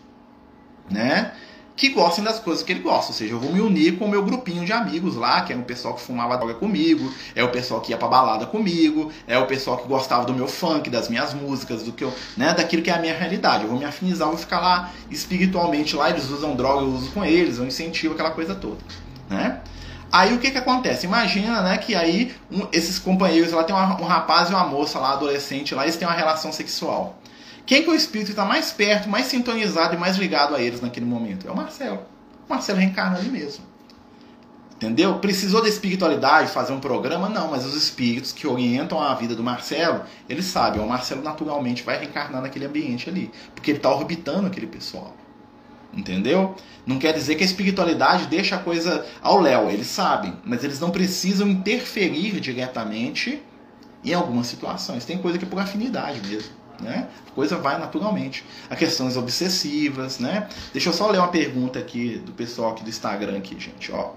né? Que gostem das coisas que ele gosta. Ou seja, eu vou me unir com o meu grupinho de amigos lá, que é o pessoal que fumava droga comigo, é o pessoal que ia pra balada comigo, é o pessoal que gostava do meu funk, das minhas músicas, do que eu, né, daquilo que é a minha realidade. Eu vou me afinizar, vou ficar lá espiritualmente lá, eles usam droga, eu uso com eles, eu incentivo aquela coisa toda, né? Aí o que que acontece? Imagina, né, que aí um, esses companheiros lá tem uma, um rapaz e uma moça lá, adolescente lá, eles têm uma relação sexual. Quem que é o espírito que está mais perto, mais sintonizado e mais ligado a eles naquele momento? É o Marcelo. O Marcelo reencarna ali mesmo. Entendeu? Precisou da espiritualidade fazer um programa? Não, mas os espíritos que orientam a vida do Marcelo, eles sabem, o Marcelo naturalmente vai reencarnar naquele ambiente ali, porque ele está orbitando aquele pessoal. Entendeu? Não quer dizer que a espiritualidade deixa a coisa ao léu, eles sabem, mas eles não precisam interferir diretamente em algumas situações. Tem coisa que é por afinidade mesmo. Né? A coisa vai naturalmente. A questões obsessivas, né? Deixa eu só ler uma pergunta aqui do pessoal aqui do Instagram aqui, gente, ó.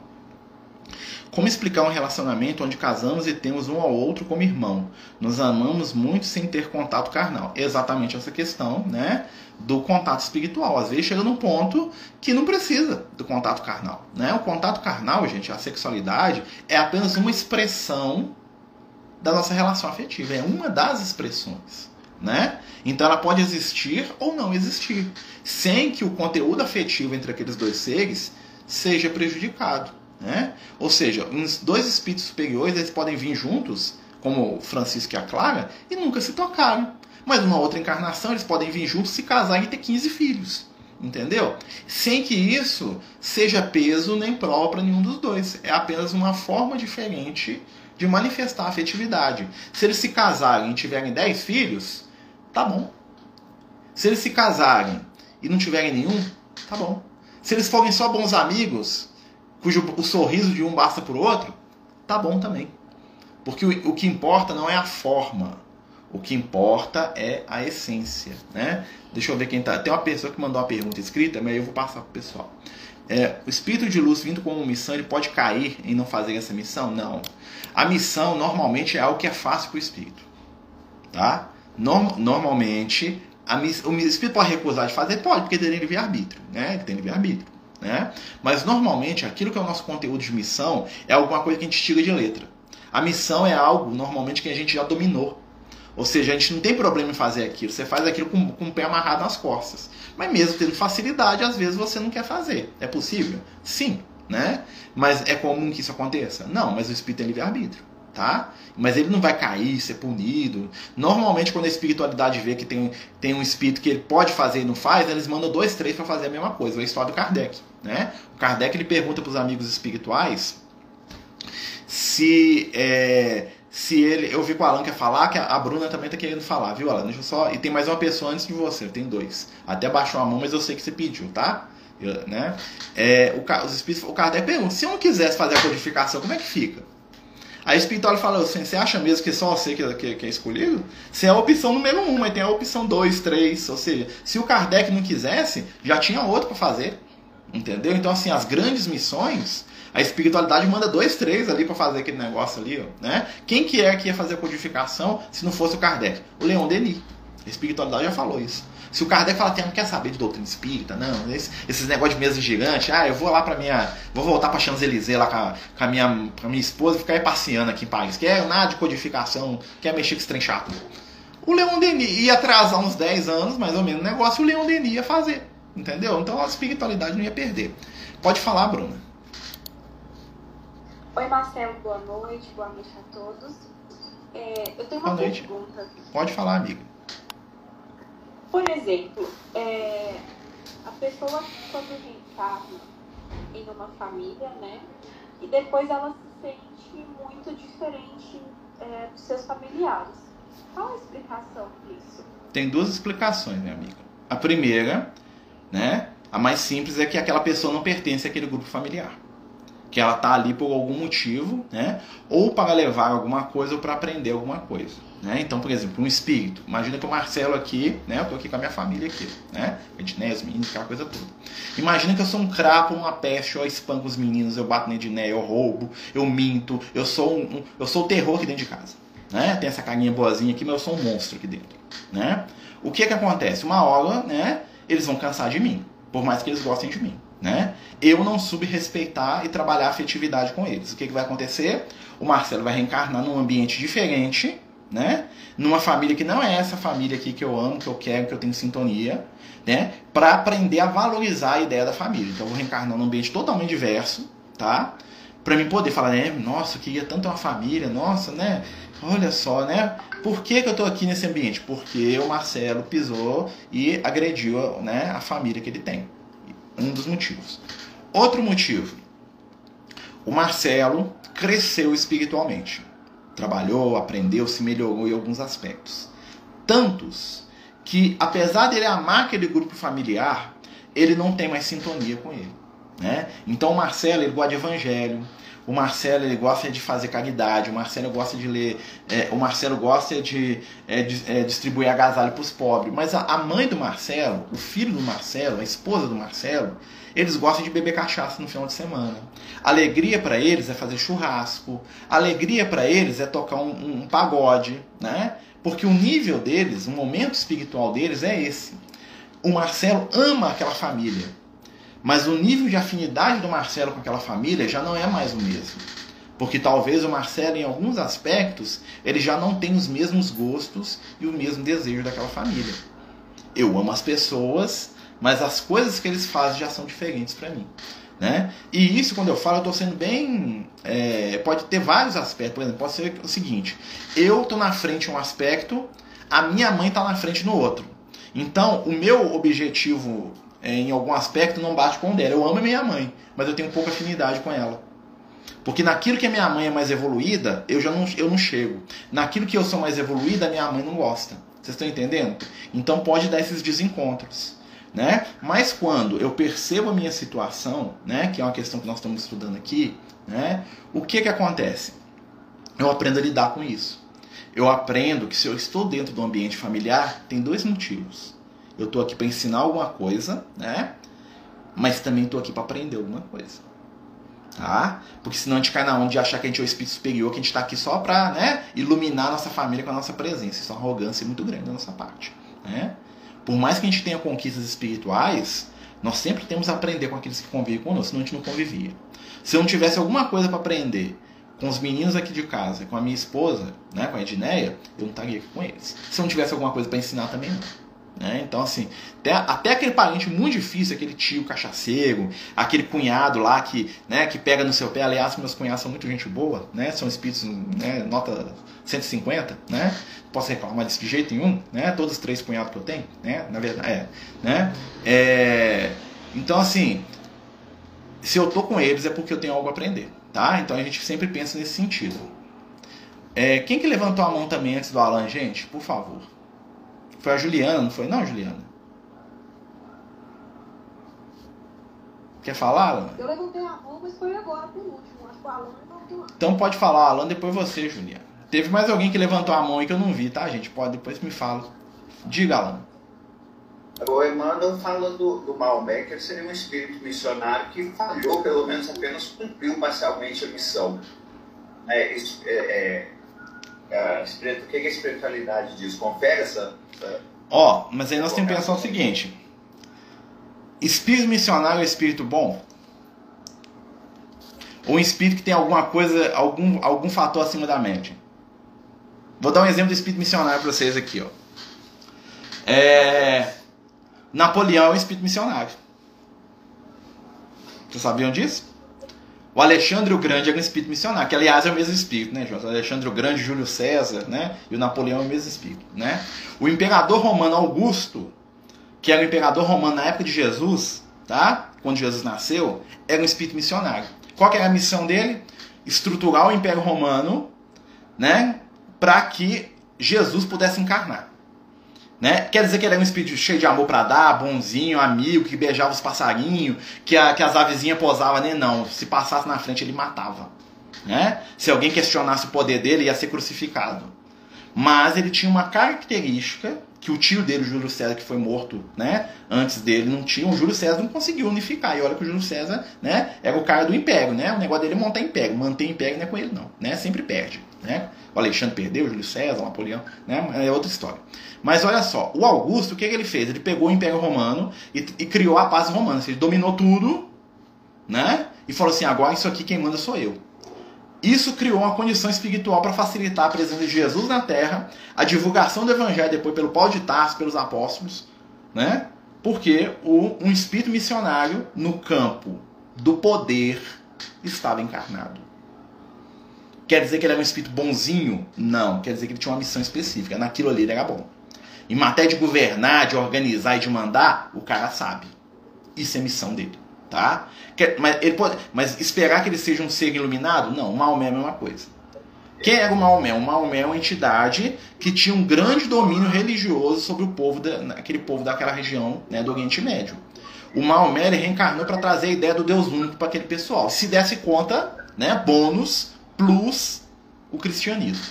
Como explicar um relacionamento onde casamos e temos um ao outro como irmão? Nos amamos muito sem ter contato carnal. Exatamente essa questão, né? Do contato espiritual. Às vezes chega num ponto que não precisa do contato carnal, né? O contato carnal, gente, a sexualidade é apenas uma expressão da nossa relação afetiva, é uma das expressões, né? Então ela pode existir ou não existir, sem que o conteúdo afetivo entre aqueles dois seres seja prejudicado. Né? Ou seja, dois espíritos superiores eles podem vir juntos, como Francisco e a Clara, e nunca se tocaram. Mas numa outra encarnação eles podem vir juntos, se casar e ter 15 filhos. Entendeu? Sem que isso seja peso nem prova para nenhum dos dois. É apenas uma forma diferente de manifestar a afetividade. Se eles se casarem e tiverem 10 filhos, tá bom. Se eles se casarem e não tiverem nenhum, tá bom. Se eles forem só bons amigos, cujo o sorriso de um basta para o outro, tá bom também. Porque o, o que importa não é a forma, o que importa é a essência, né? Deixa eu ver quem tá. Tem uma pessoa que mandou uma pergunta escrita, mas eu vou passar pro pessoal. É, o espírito de luz vindo como missão, ele pode cair em não fazer essa missão? Não. A missão normalmente é algo que é fácil para o espírito, tá? Norm, normalmente a, o espírito pode recusar de fazer, pode, porque tem livre arbítrio, né? Tem livre arbítrio. Né? Mas normalmente aquilo que é o nosso conteúdo de missão é alguma coisa que a gente tira de letra. A missão é algo normalmente que a gente já dominou. Ou seja, a gente não tem problema em fazer aquilo. Você faz aquilo com, com o pé amarrado nas costas. Mas mesmo tendo facilidade, às vezes você não quer fazer. É possível? Sim. Né? Mas é comum que isso aconteça? Não, mas o espírito é livre-arbítrio tá? Mas ele não vai cair, ser punido. Normalmente, quando a espiritualidade vê que tem, tem um espírito que ele pode fazer e não faz, eles mandam dois, três para fazer a mesma coisa. É a história do Kardec, né? O Kardec ele pergunta para os amigos espirituais se é, se ele. Eu vi com o Alan quer falar, que a Bruna também tá querendo falar, viu, Alan? Deixa eu só. E tem mais uma pessoa antes de você, tem dois. Até baixou a mão, mas eu sei que você pediu, tá? Eu, né? É, o, os espíritos, o Kardec pergunta: se eu não quisesse fazer a codificação, como é que fica? A espiritual fala assim: você acha mesmo que só você que, que, que é escolhido? Você é a opção número um, mas tem a opção dois, três. Ou seja, se o Kardec não quisesse, já tinha outro para fazer. Entendeu? Então, assim, as grandes missões, a espiritualidade manda dois, três ali para fazer aquele negócio ali, ó, né? Quem que é que ia fazer a codificação se não fosse o Kardec? O Leon Denis. A espiritualidade já falou isso. Se o Kardec fala que não quer saber de doutrina espírita, não, esses, esses negócios de mesa gigante, ah, eu vou lá pra minha. Vou voltar pra Champs-Élysées lá com a, com, a minha, com a minha esposa e ficar aí passeando aqui em Paris. Quer nada de codificação, quer mexer com esse trem chato. O Leon Denis ia atrasar uns 10 anos, mais ou menos, o negócio, o Leon Denis ia fazer. Entendeu? Então a espiritualidade não ia perder. Pode falar, Bruna. Oi, Marcelo, boa noite, boa noite a todos. É, eu tenho uma Boa noite. pergunta. Pode falar, amiga. Por exemplo, é, a pessoa quando reencarna em uma família, né? E depois ela se sente muito diferente é, dos seus familiares. Qual a explicação disso? Tem duas explicações, minha amiga. A primeira, né? A mais simples é que aquela pessoa não pertence àquele grupo familiar. Que ela tá ali por algum motivo, né? Ou para levar alguma coisa ou para aprender alguma coisa. Né? Então, por exemplo, um espírito. Imagina que o Marcelo aqui, né? Eu tô aqui com a minha família aqui, né? Edneia, os meninos, aquela coisa toda. Imagina que eu sou um crapo, uma peste, eu espanco os meninos, eu bato na Edneia, eu roubo, eu minto, eu sou um, um- eu sou o terror aqui dentro de casa. Né? Tem essa carinha boazinha aqui, mas eu sou um monstro aqui dentro. Né? O que que acontece? Uma hora, né? Eles vão cansar de mim, por mais que eles gostem de mim. Né? Eu não subrespeitar e trabalhar a afetividade com eles. O que, que vai acontecer? O Marcelo vai reencarnar num ambiente diferente, né? Numa família que não é essa família aqui que eu amo, que eu quero, que eu tenho sintonia, né? Para aprender a valorizar a ideia da família. Então eu vou reencarnar num ambiente totalmente diverso, tá? Para mim poder falar, né? Nossa, eu queria tanto uma família, nossa, né? Olha só, né? Por que, que eu tô aqui nesse ambiente? Porque o Marcelo pisou e agrediu né, a família que ele tem. Um dos motivos. Outro motivo. O Marcelo cresceu espiritualmente. Trabalhou, aprendeu, se melhorou em alguns aspectos. Tantos que, apesar dele amar aquele grupo familiar, ele não tem mais sintonia com ele. Né? Então o Marcelo ele gosta de evangelho, o Marcelo ele gosta de fazer caridade, o Marcelo gosta de ler, é, o Marcelo gosta de, é, de- é, distribuir agasalho para os pobres. Mas a, a mãe do Marcelo, o filho do Marcelo, a esposa do Marcelo, eles gostam de beber cachaça no final de semana. Alegria para eles é fazer churrasco. Alegria para eles é tocar um, um- um pagode, né? Porque o nível deles, o momento espiritual deles é esse. O Marcelo ama aquela família. Mas o nível de afinidade do Marcelo com aquela família já não é mais o mesmo. Porque talvez o Marcelo, em alguns aspectos, ele já não tem os mesmos gostos e o mesmo desejo daquela família. Eu amo as pessoas, mas as coisas que eles fazem já são diferentes para mim. Né? E isso, quando eu falo, eu estou sendo bem. é, pode ter vários aspectos. Por exemplo, pode ser o seguinte: eu estou na frente em um aspecto, a minha mãe está na frente no outro. Então, o meu objetivo em algum aspecto não bate com o dela. Eu amo a minha mãe, mas eu tenho pouca afinidade com ela. Porque naquilo que a minha mãe é mais evoluída, eu já não, eu não chego. Naquilo que eu sou mais evoluída, a minha mãe não gosta. Vocês estão entendendo? Então pode dar esses desencontros. Né? Mas quando eu percebo a minha situação, né, que é uma questão que nós estamos estudando aqui, né, o que, que acontece? Eu aprendo a lidar com isso. Eu aprendo que se eu estou dentro do ambiente familiar, tem dois motivos. Eu estou aqui para ensinar alguma coisa, né? Mas também estou aqui para aprender alguma coisa. Tá? Porque senão a gente cai na onda de achar que a gente é o espírito superior, que a gente está aqui só para né, iluminar a nossa família com a nossa presença. Isso é uma arrogância muito grande da nossa parte. Né? Por mais que a gente tenha conquistas espirituais, nós sempre temos a aprender com aqueles que convivem conosco, senão a gente não convivia. Se eu não tivesse alguma coisa para aprender com os meninos aqui de casa, com a minha esposa, né, com a Edneia, eu não estaria aqui com eles. Se eu não tivesse alguma coisa para ensinar também não. Né? Então, assim, até, até aquele parente muito difícil, aquele tio cachaceiro, aquele cunhado lá que, né, que pega no seu pé. Aliás, meus cunhados são muito gente boa, né? São espíritos, né, nota 150, né? Posso reclamar disso de jeito nenhum, né? Todos os três cunhados que eu tenho, né? Na verdade, é, né? É, então, assim, se eu tô com eles é porque eu tenho algo a aprender, tá? Então a gente sempre pensa nesse sentido. É, quem que levantou a mão também antes do Alan, gente? Por favor. Foi a Juliana, não foi? Não, Juliana. Quer falar, Alan? Eu levantei a mão, mas foi agora por último. Acho que o Alan levantou antes. Então pode falar, Alan, depois você, Juliana. Teve mais alguém que levantou a mão aí que eu não vi, tá, gente? Pode, depois me fala. Diga, Alan. O Emmanuel fala do, do Maomé, que ele seria um espírito missionário que falhou, pelo menos apenas cumpriu parcialmente a missão. É, isso, é, é, o que que a espiritualidade diz? Confere essa, Ó, mas aí nós temos que pensar o seguinte: espírito missionário é espírito bom? Ou um espírito que tem alguma coisa, algum, algum fator acima da mente? Vou dar um exemplo do espírito missionário para vocês aqui, ó. É... Napoleão é um espírito missionário. Vocês sabiam disso? O Alexandre o Grande é um espírito missionário, que aliás é o mesmo espírito, né? O Alexandre o Grande, Júlio César, né? E o Napoleão é o mesmo espírito, né? O imperador romano Augusto, que era o imperador romano na época de Jesus, tá? Quando Jesus nasceu, era um espírito missionário. Qual que era a missão dele? Estruturar o Império Romano, né? Para que Jesus pudesse encarnar. Né? Quer dizer que ele era um espírito cheio de amor para dar, bonzinho, amigo, que beijava os passarinhos, que, a, que as avezinhas posavam nele. Não, se passasse na frente ele matava. Né? Se alguém questionasse o poder dele, ia ser crucificado. Mas ele tinha uma característica que o tio dele, Júlio César, que foi morto né, antes dele, não tinha. O Júlio César não conseguiu unificar. E olha que o Júlio César né, era o cara do império. Né? O negócio dele é montar império. Manter império não é com ele, não. Né? Sempre perde. Né? O Alexandre perdeu, Júlio César, Napoleão. Né? É outra história. Mas olha só, o Augusto, o que, que ele fez? Ele pegou o Império Romano e, e criou a paz romana. Ele dominou tudo, né? E falou assim: agora isso aqui quem manda sou eu. Isso criou uma condição espiritual para facilitar a presença de Jesus na terra, a divulgação do evangelho depois pelo Paulo de Tarso, pelos apóstolos, né? Porque o, um espírito missionário no campo do poder estava encarnado. Quer dizer que ele era um espírito bonzinho? Não, quer dizer que ele tinha uma missão específica. Naquilo ali ele era bom. Em matéria de governar, de organizar e de mandar, o cara sabe. Isso é missão dele, tá? Mas, ele pode, mas esperar que ele seja um ser iluminado? Não, Maomé é a mesma coisa. Quem era o Maomé? O Maomé é uma entidade que tinha um grande domínio religioso sobre o povo, da, aquele povo daquela região né, do Oriente Médio. O Maomé reencarnou para trazer a ideia do Deus único para aquele pessoal. Se desse conta, né, bônus plus o cristianismo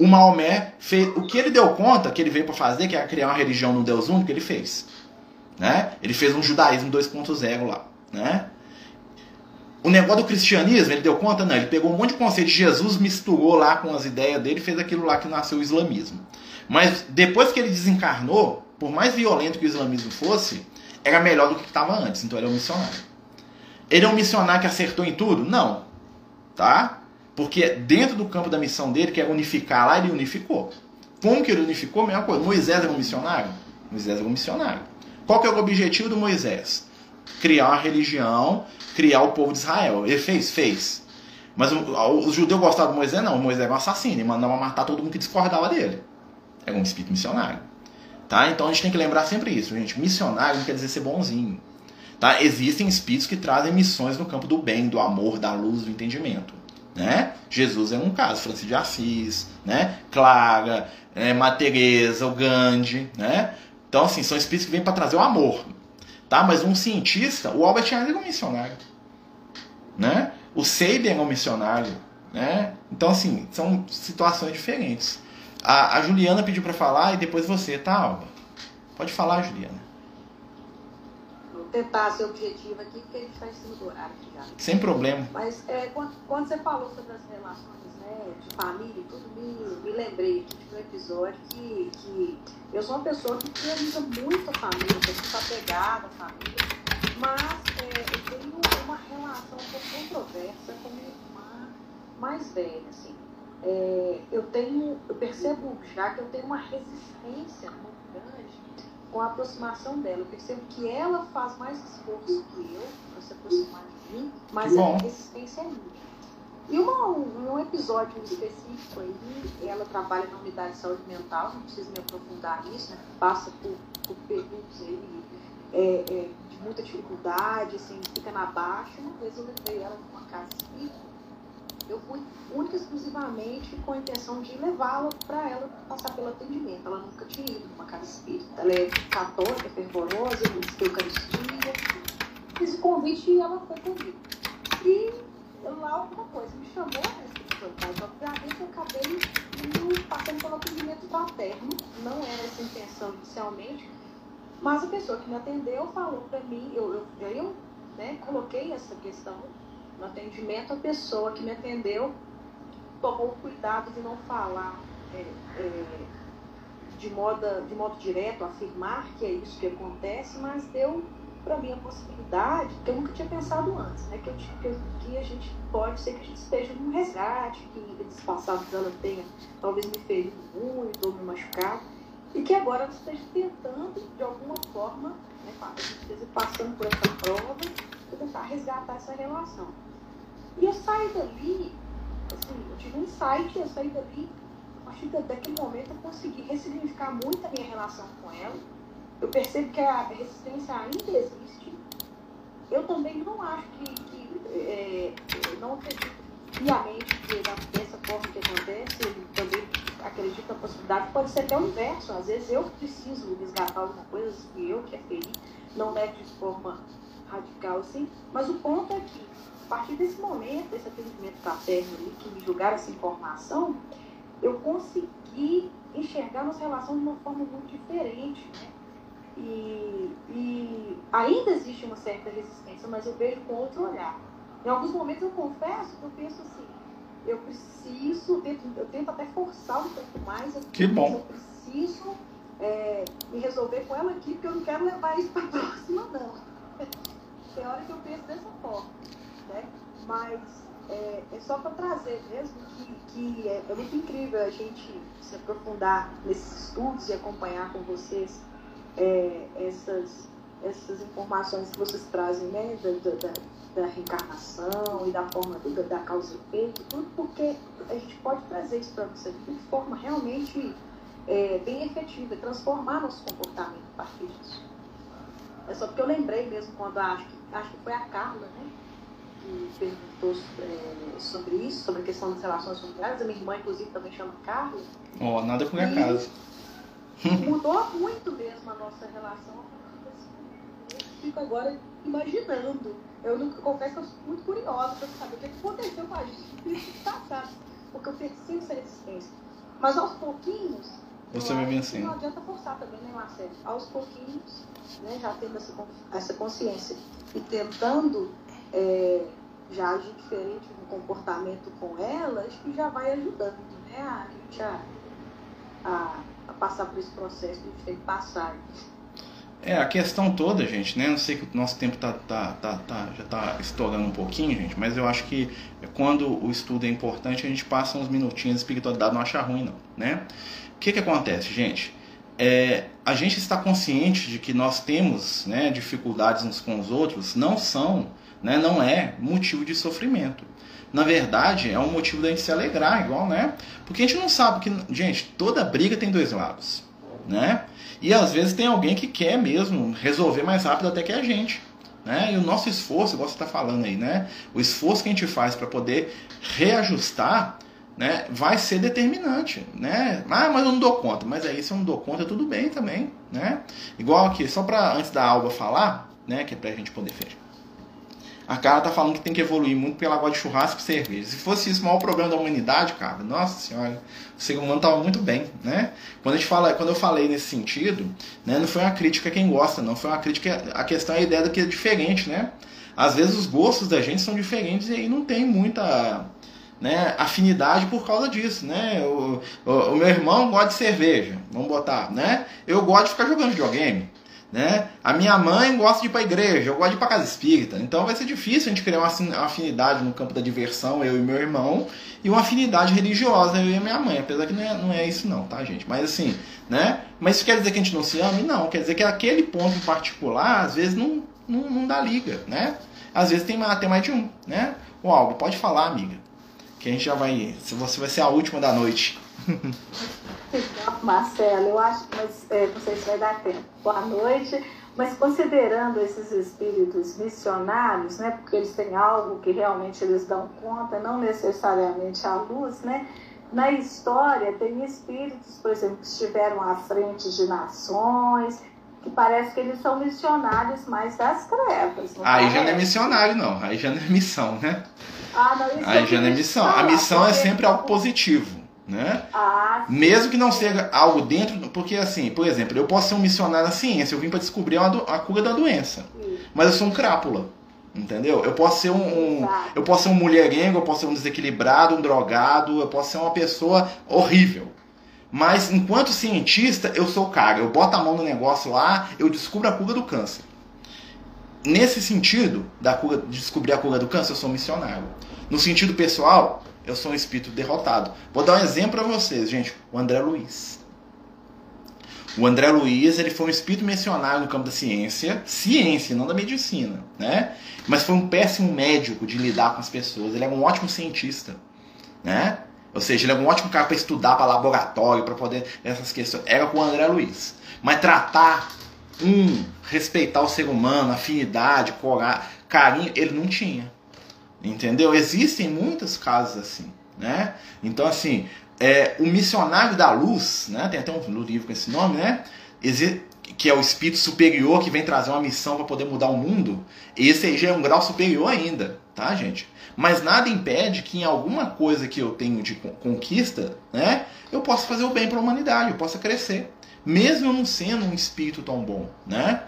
o Maomé fez o que ele deu conta que ele veio para fazer, que era criar uma religião no Deus único, ele fez. Né? Ele fez um judaísmo 2.0 lá. Né? O negócio do cristianismo, ele deu conta? Não, ele pegou um monte de conceito de Jesus, misturou lá com as ideias dele fez aquilo lá que nasceu o islamismo. Mas depois que ele desencarnou, por mais violento que o islamismo fosse, era melhor do que estava antes. Então ele é um missionário. Ele é um missionário que acertou em tudo? Não. Tá? Porque dentro do campo da missão dele, que é unificar lá, ele unificou. Como que ele unificou? Mesma coisa. Moisés era um missionário? Moisés era um missionário. Qual que é o objetivo do Moisés? Criar uma religião, criar o povo de Israel. Ele fez? Fez. Mas os judeus gostavam de Moisés? Não. Moisés era um assassino. Ele mandava matar todo mundo que discordava dele. Era um espírito missionário. Tá? Então a gente tem que lembrar sempre isso, gente. Missionário não quer dizer ser bonzinho. Tá? Existem espíritos que trazem missões no campo do bem, do amor, da luz, do entendimento. Né? Jesus é um caso, Francisco de Assis, né? Clara, é, Teresa, o Gandhi, né? Então, assim, são espíritos que vêm para trazer o amor, tá? Mas um cientista, o Albert Einstein é um missionário, né? O Sabian é um missionário, né? Então, assim, são situações diferentes. A, a Juliana pediu para falar e depois você, tá, Alba? Pode falar, Juliana tentar ser objetivo aqui, porque a gente está em cima do horário já. Sem problema. Mas é, quando, quando, você falou sobre as relações né, de família e tudo, me, me lembrei aqui de um episódio que, que eu sou uma pessoa que prioriza muito a família, que muito apegada à família, mas é, eu tenho uma relação um pouco controversa com minha irmã mais velha, assim. É, eu tenho, eu percebo já que eu tenho uma resistência muito grande com a aproximação dela. Eu percebo que ela faz mais esforço que eu para se aproximar de mim, mas a resistência é minha. E uma, um, um, episódio específico aí, ela trabalha na unidade de saúde mental, não preciso me aprofundar nisso, né? passa por, por períodos aí, é, é, de muita dificuldade, assim, fica na baixa. Uma vez eu levei ela numa casa espírita eu fui única e exclusivamente com a intenção de levá-la para ela passar pelo atendimento. Ela nunca tinha ido numa casa espírita. Ela é católica, fervorosa, busca Eucaristia. Fiz o convite e ela foi comigo. E lá alguma coisa me chamou a recepção, mas obviamente eu acabei passando pelo atendimento fraterno. Não era essa a intenção inicialmente. Mas a pessoa que me atendeu falou para mim, eu, eu, eu né, coloquei essa questão no atendimento, a pessoa que me atendeu tomou cuidado de não falar é, é, de modo, de modo direto afirmar que é isso que acontece, mas deu para mim a possibilidade, que eu nunca tinha pensado antes, né? que, eu, que, que a gente pode ser que a gente esteja num resgate, que nesses passados ela tenha talvez me ferido muito ou me machucado, e que agora ela esteja tentando, de alguma forma, né, passando por essa prova, tentar resgatar essa relação. E eu saí dali, assim, eu tive um insight, eu saí dali, a partir daquele momento eu consegui ressignificar muito a minha relação com ela, eu percebo que a resistência ainda existe. Eu também não acho que, que é, não acredito piamente que dessa forma que acontece, ele também acredita na possibilidade, pode ser até o inverso, às vezes eu preciso resgatar alguma coisa que eu que é feliz, não é de forma radical assim, mas o ponto é que, partir desse momento, desse atendimento paterno ali, que me julgaram essa informação, eu consegui enxergar nossa relação de uma forma muito diferente, né? E, e ainda existe uma certa resistência, mas eu vejo com outro olhar. Em alguns momentos eu confesso que eu penso assim, eu preciso, eu tento, eu tento até forçar um pouco mais, eu, que bom. eu preciso é, me resolver com ela aqui, porque eu não quero levar isso para a próxima, não. Tem hora que eu penso dessa forma, né? Mas é, é só para trazer mesmo que, que é, é muito incrível a gente se aprofundar nesses estudos e acompanhar com vocês é, essas, essas informações que vocês trazem né, da, da, da reencarnação e da forma da, da causa e efeito, tudo porque a gente pode trazer isso para você de forma realmente é, bem efetiva, transformar nosso comportamento a partir disso. É só porque eu lembrei mesmo quando acho que, acho que foi a Carla, né? Que perguntou é, sobre isso, sobre a questão das relações familiares. A minha irmã, inclusive, também chama Carla. Ó, oh, nada com a casa. Mudou muito mesmo a nossa relação. Eu fico agora imaginando. Eu nunca confesso que eu sou muito curiosa para saber o que aconteceu com a gente passado. Porque eu percebo essa resistência. Mas aos pouquinhos. Você vai vir assim. Não adianta forçar também, né, Marcelo? Aos pouquinhos, né, já tendo essa, essa consciência e tentando é, já agir diferente no comportamento com ela, acho que já vai ajudando, né? A gente a, a a passar por esse processo que a gente tem que passar. É, a questão toda, gente, né? Eu sei que o nosso tempo tá, tá, tá, tá, já tá estourando um pouquinho, gente, mas eu acho que quando o estudo é importante, a gente passa uns minutinhos de espiritualidade, não acha ruim, não, né? O que que acontece, gente? É, a gente está consciente de que nós temos né, dificuldades uns com os outros, não são, né, não é motivo de sofrimento na verdade, é um motivo da gente se alegrar, igual, né? Porque a gente não sabe que, gente, toda briga tem dois lados, né? E às vezes tem alguém que quer mesmo resolver mais rápido até que a gente. Né? E o nosso esforço, igual você está falando aí, né? O esforço que a gente faz para poder reajustar, né? Vai ser determinante, né? Ah, mas eu não dou conta. Mas aí se eu não dou conta, tudo bem também, né? Igual aqui, só para antes da Alba falar, né? Que é para a gente poder fechar. A cara tá falando que tem que evoluir muito pela água de churrasco e cerveja. Se fosse isso o maior problema da humanidade, cara, nossa senhora, o ser humano tava muito bem, né? Quando, a gente fala, quando eu falei nesse sentido, né, não foi uma crítica a quem gosta, não. Foi uma crítica. A questão é a ideia do que é diferente, né? Às vezes os gostos da gente são diferentes e aí não tem muita. Né, afinidade por causa disso, né? O, o, o meu irmão gosta de cerveja, vamos botar, né? Eu gosto de ficar jogando videogame. Né? A minha mãe gosta de ir para a igreja, eu gosto de ir para casa espírita. Então vai ser difícil a gente criar uma afinidade no campo da diversão, eu e meu irmão, e uma afinidade religiosa, eu e minha mãe. Apesar que não é, não é isso não, tá, gente? Mas assim, né? Mas isso quer dizer que a gente não se ama? Não, quer dizer que aquele ponto em particular, às vezes, não, não, não dá liga, né? Às vezes tem tem mais de um, né? O Algo, pode falar, amiga. Que a gente já vai. Você vai ser a última da noite. Marcelo, eu acho, mas é, não sei se vai dar tempo. Boa noite. Mas considerando esses espíritos missionários, né, porque eles têm algo que realmente eles dão conta, não necessariamente a luz, né? Na história tem espíritos, por exemplo, que estiveram à frente de nações, que parece que eles são missionários mais das trevas. Aí já não é missionário, não. Aí já não é missão, né? Ah, não, Aí já não é missão. A missão é sempre algo positivo né? Ah, Mesmo que não seja algo dentro, porque assim, por exemplo, eu posso ser um missionário na ciência, eu vim para descobrir a, a, cura da doença, mas eu sou um crápula, entendeu? Eu posso ser um, um eu posso ser um mulherengo, eu posso ser um desequilibrado, um drogado, eu posso ser uma pessoa horrível, Mas enquanto cientista, eu sou o cara. Eu boto a mão no negócio lá, eu descubro a cura do câncer. Nesse sentido, da cura, de descobrir a cura do câncer, eu sou missionário. No sentido pessoal, eu sou um espírito derrotado. Vou dar um exemplo para vocês, gente. O André Luiz. O André Luiz ele foi um espírito missionário no campo da ciência, ciência, não da medicina, né? Mas foi um péssimo médico de lidar com as pessoas. Ele é um ótimo cientista, né? Ou seja, ele é um ótimo cara para estudar, para laboratório, para poder essas questões. Era com o André Luiz. Mas tratar um, respeitar o ser humano, afinidade, corar, carinho, ele não tinha. Entendeu? Existem muitos casos assim, né? Então assim, é, o missionário da luz, né? Tem até um livro com esse nome, né? que é o espírito superior que vem trazer uma missão para poder mudar o mundo. Esse aí já é um grau superior ainda, tá, gente? Mas nada impede que em alguma coisa que eu tenho de conquista, né, eu possa fazer o bem para a humanidade, eu possa crescer, mesmo não sendo um espírito tão bom, né?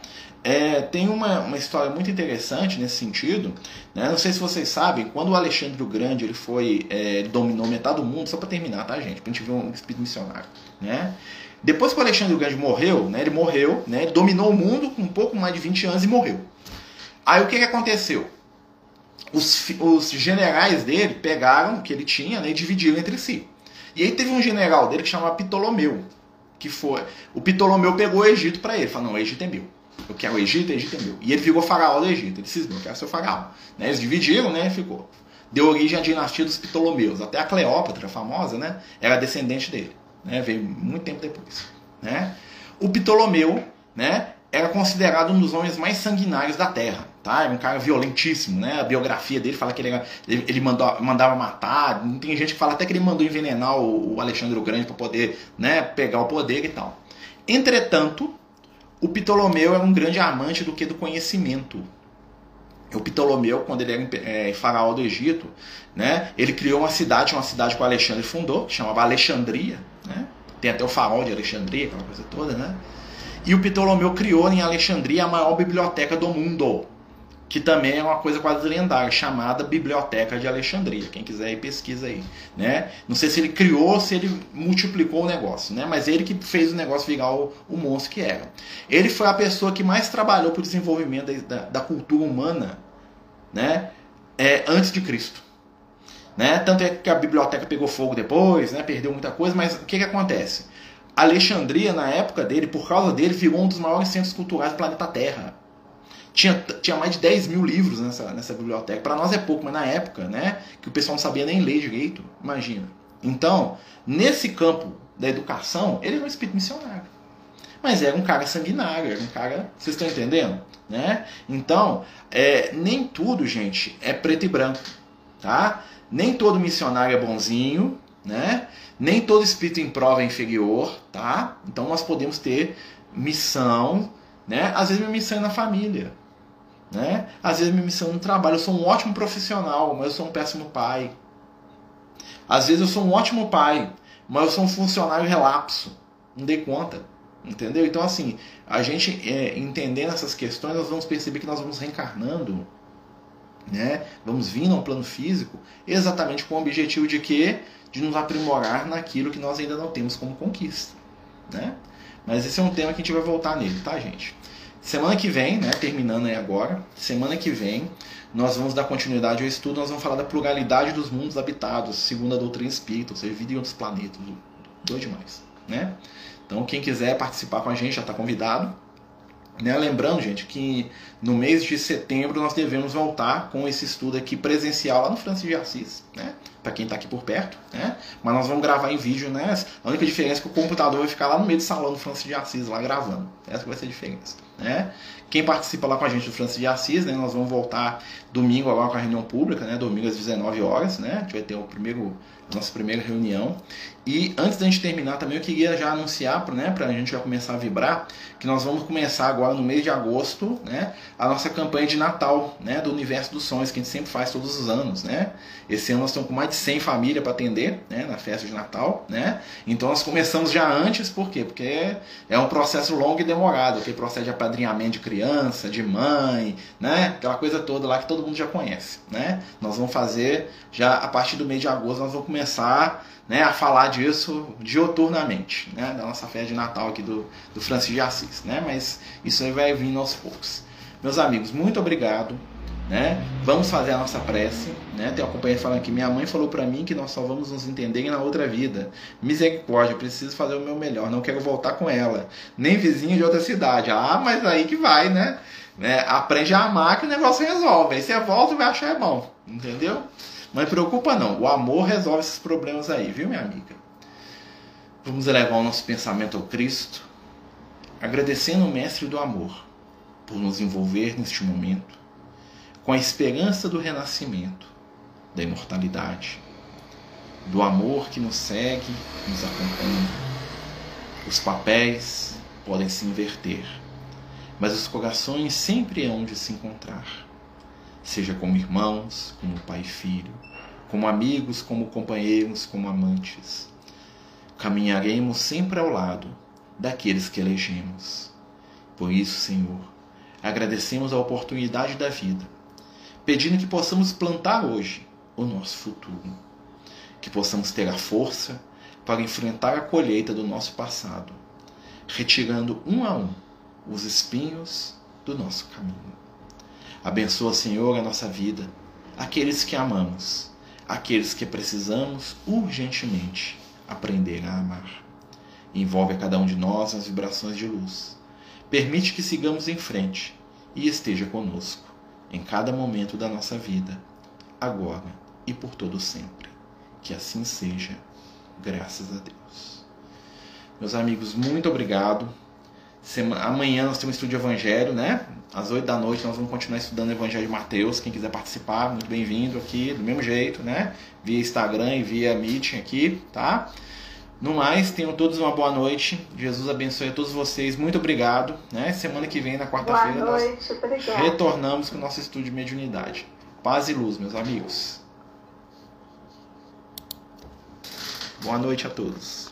É, tem uma, uma história muito interessante nesse sentido. Né? Não sei se vocês sabem, quando o Alexandre o Grande ele foi, é, dominou metade do mundo, só para terminar, tá, gente? Pra gente ver um espírito missionário. Né? Depois que o Alexandre o Grande morreu, né, ele morreu, né, ele dominou o mundo com um pouco mais de 20 anos e morreu. Aí o que, que aconteceu? Os, os generais dele pegaram o que ele tinha né, e dividiram entre si. E aí teve um general dele que chamava Ptolomeu, que foi. O Ptolomeu pegou o Egito para ele, falou: não, o Egito é meu. Eu quero o Egito, o Egito é meu. E ele ficou faraó do Egito. Ele cismou, eu quero ser faraó. Né? Eles dividiram, né? Ficou. Deu origem à dinastia dos Ptolomeus. Até a Cleópatra, famosa, né? Era descendente dele. Né? Veio muito tempo depois. Né? O Ptolomeu, né? Era considerado um dos homens mais sanguinários da Terra. Tá? Era um cara violentíssimo, né? A biografia dele fala que ele, ele, ele mandou, mandava matar. Tem gente que fala até que ele mandou envenenar o, o Alexandre o Grande para poder né, pegar o poder e tal. Entretanto, o Ptolomeu era um grande amante do que do conhecimento. O Ptolomeu, quando ele era é, faraó do Egito, né, ele criou uma cidade, uma cidade que o Alexandre fundou, que chamava Alexandria. Né? Tem até o farol de Alexandria, aquela coisa toda. Né? E o Ptolomeu criou em Alexandria a maior biblioteca do mundo que também é uma coisa quase lendária, chamada Biblioteca de Alexandria. Quem quiser aí, pesquisa aí. Né? Não sei se ele criou ou se ele multiplicou o negócio, né? mas ele que fez o negócio virar o, o monstro que era. Ele foi a pessoa que mais trabalhou para o desenvolvimento da, da, da, cultura humana né? É, antes de Cristo. Né? Tanto é que a biblioteca pegou fogo depois, né? perdeu muita coisa, mas o que, que acontece? Alexandria, na época dele, por causa dele, virou um dos maiores centros culturais do planeta Terra. Tinha, tinha mais de 10 mil livros nessa, nessa biblioteca. Para nós é pouco, mas na época, né? Que o pessoal não sabia nem ler direito, imagina. Então, nesse campo da educação, ele era um espírito missionário. Mas era um cara sanguinário, era um cara. Vocês estão entendendo? Né? Então, é, nem tudo, gente, é preto e branco. Tá? Nem todo missionário é bonzinho, né? Nem todo espírito em prova é inferior, tá? Então nós podemos ter missão, né? Às vezes minha missão é na família, né? Às vezes minha missão no trabalho, eu sou um ótimo profissional, mas eu sou um péssimo pai. Às vezes eu sou um ótimo pai, mas eu sou um funcionário relapso. Não dei conta. Entendeu? Então, assim, a gente é, entendendo essas questões, nós vamos perceber que nós vamos reencarnando, né? Vamos vindo ao plano físico, exatamente com o objetivo de quê? De nos aprimorar naquilo que nós ainda não temos como conquista, né? Mas esse é um tema que a gente vai voltar nele, tá, gente? Semana que vem, né, terminando aí agora, semana que vem, nós vamos dar continuidade ao estudo, nós vamos falar da pluralidade dos mundos habitados, segundo a doutrina espírita, ou seja, vida em outros planetas, doido demais, né? Então, quem quiser participar com a gente já está convidado. Né? Lembrando, gente, que no mês de setembro nós devemos voltar com esse estudo aqui presencial lá no Francis de Assis, né? Para quem está aqui por perto, né? Mas nós vamos gravar em vídeo, né? A única diferença é que o computador vai ficar lá no meio do salão do Francis de Assis, lá gravando. Essa vai ser a diferença, né? Quem participa lá com a gente do Francis de Assis, né? Nós vamos voltar domingo agora com a reunião pública, né? Domingo às 19 horas, né? A gente vai ter o primeiro nossa primeira reunião. E antes da gente terminar também, eu queria já anunciar, né, para a gente já começar a vibrar, que nós vamos começar agora no mês de agosto, né, a nossa campanha de Natal, né, do Universo dos Sonhos, que a gente sempre faz todos os anos, né. Esse ano nós estamos com mais de 100 famílias para atender, né, na festa de Natal, né. Então nós começamos já antes, por quê? Porque é um processo longo e demorado, aquele processo de apadrinhamento de criança, de mãe, né? Aquela coisa toda lá que todo mundo já conhece, né? Nós vamos fazer já a partir do mês de agosto, nós vamos começar né, a falar disso dioturnamente, né? Da nossa festa de Natal aqui do, do Francisco de Assis, né? Mas isso aí vai vindo aos poucos. Meus amigos, muito obrigado né? Vamos fazer a nossa prece, né? Tem uma companheira falando que minha mãe falou para mim que nós só vamos nos entender na outra vida. Misericórdia, preciso fazer o meu melhor, não quero voltar com ela, nem vizinho de outra cidade. Ah, mas aí que vai, né? né? Aprende a amar que o negócio resolve. Aí você volta e vai achar é bom, entendeu? Mas preocupa não, o amor resolve esses problemas aí, viu, minha amiga? Vamos elevar o nosso pensamento ao Cristo, agradecendo o Mestre do Amor por nos envolver neste momento com a esperança do renascimento, da imortalidade, do amor que nos segue, nos acompanha. Os papéis podem se inverter, mas os corações sempre hão de se encontrar, seja como irmãos, como pai e filho, como amigos, como companheiros, como amantes. Caminharemos sempre ao lado daqueles que elegemos. Por isso, Senhor, agradecemos a oportunidade da vida pedindo que possamos plantar hoje o nosso futuro, que possamos ter a força para enfrentar a colheita do nosso passado, retirando um a um os espinhos do nosso caminho. Abençoa, Senhor, a nossa vida, aqueles que amamos, aqueles que precisamos urgentemente aprender a amar. Envolve a cada um de nós nas vibrações de luz. Permite que sigamos em frente e esteja conosco em cada momento da nossa vida, agora e por todo sempre. Que assim seja, graças a Deus. Meus amigos, muito obrigado. Semana, amanhã nós temos estudo de Evangelho, né? Às 8 da noite nós vamos continuar estudando o Evangelho de Mateus. Quem quiser participar, muito bem-vindo aqui, do mesmo jeito, né? Via Instagram e via Meeting aqui, tá? No mais, tenham todos uma boa noite. Jesus abençoe a todos vocês. Muito obrigado. Né? Semana que vem, na quarta-feira, nós retornamos com o nosso estudo de mediunidade. Paz e luz, meus amigos. Boa noite a todos.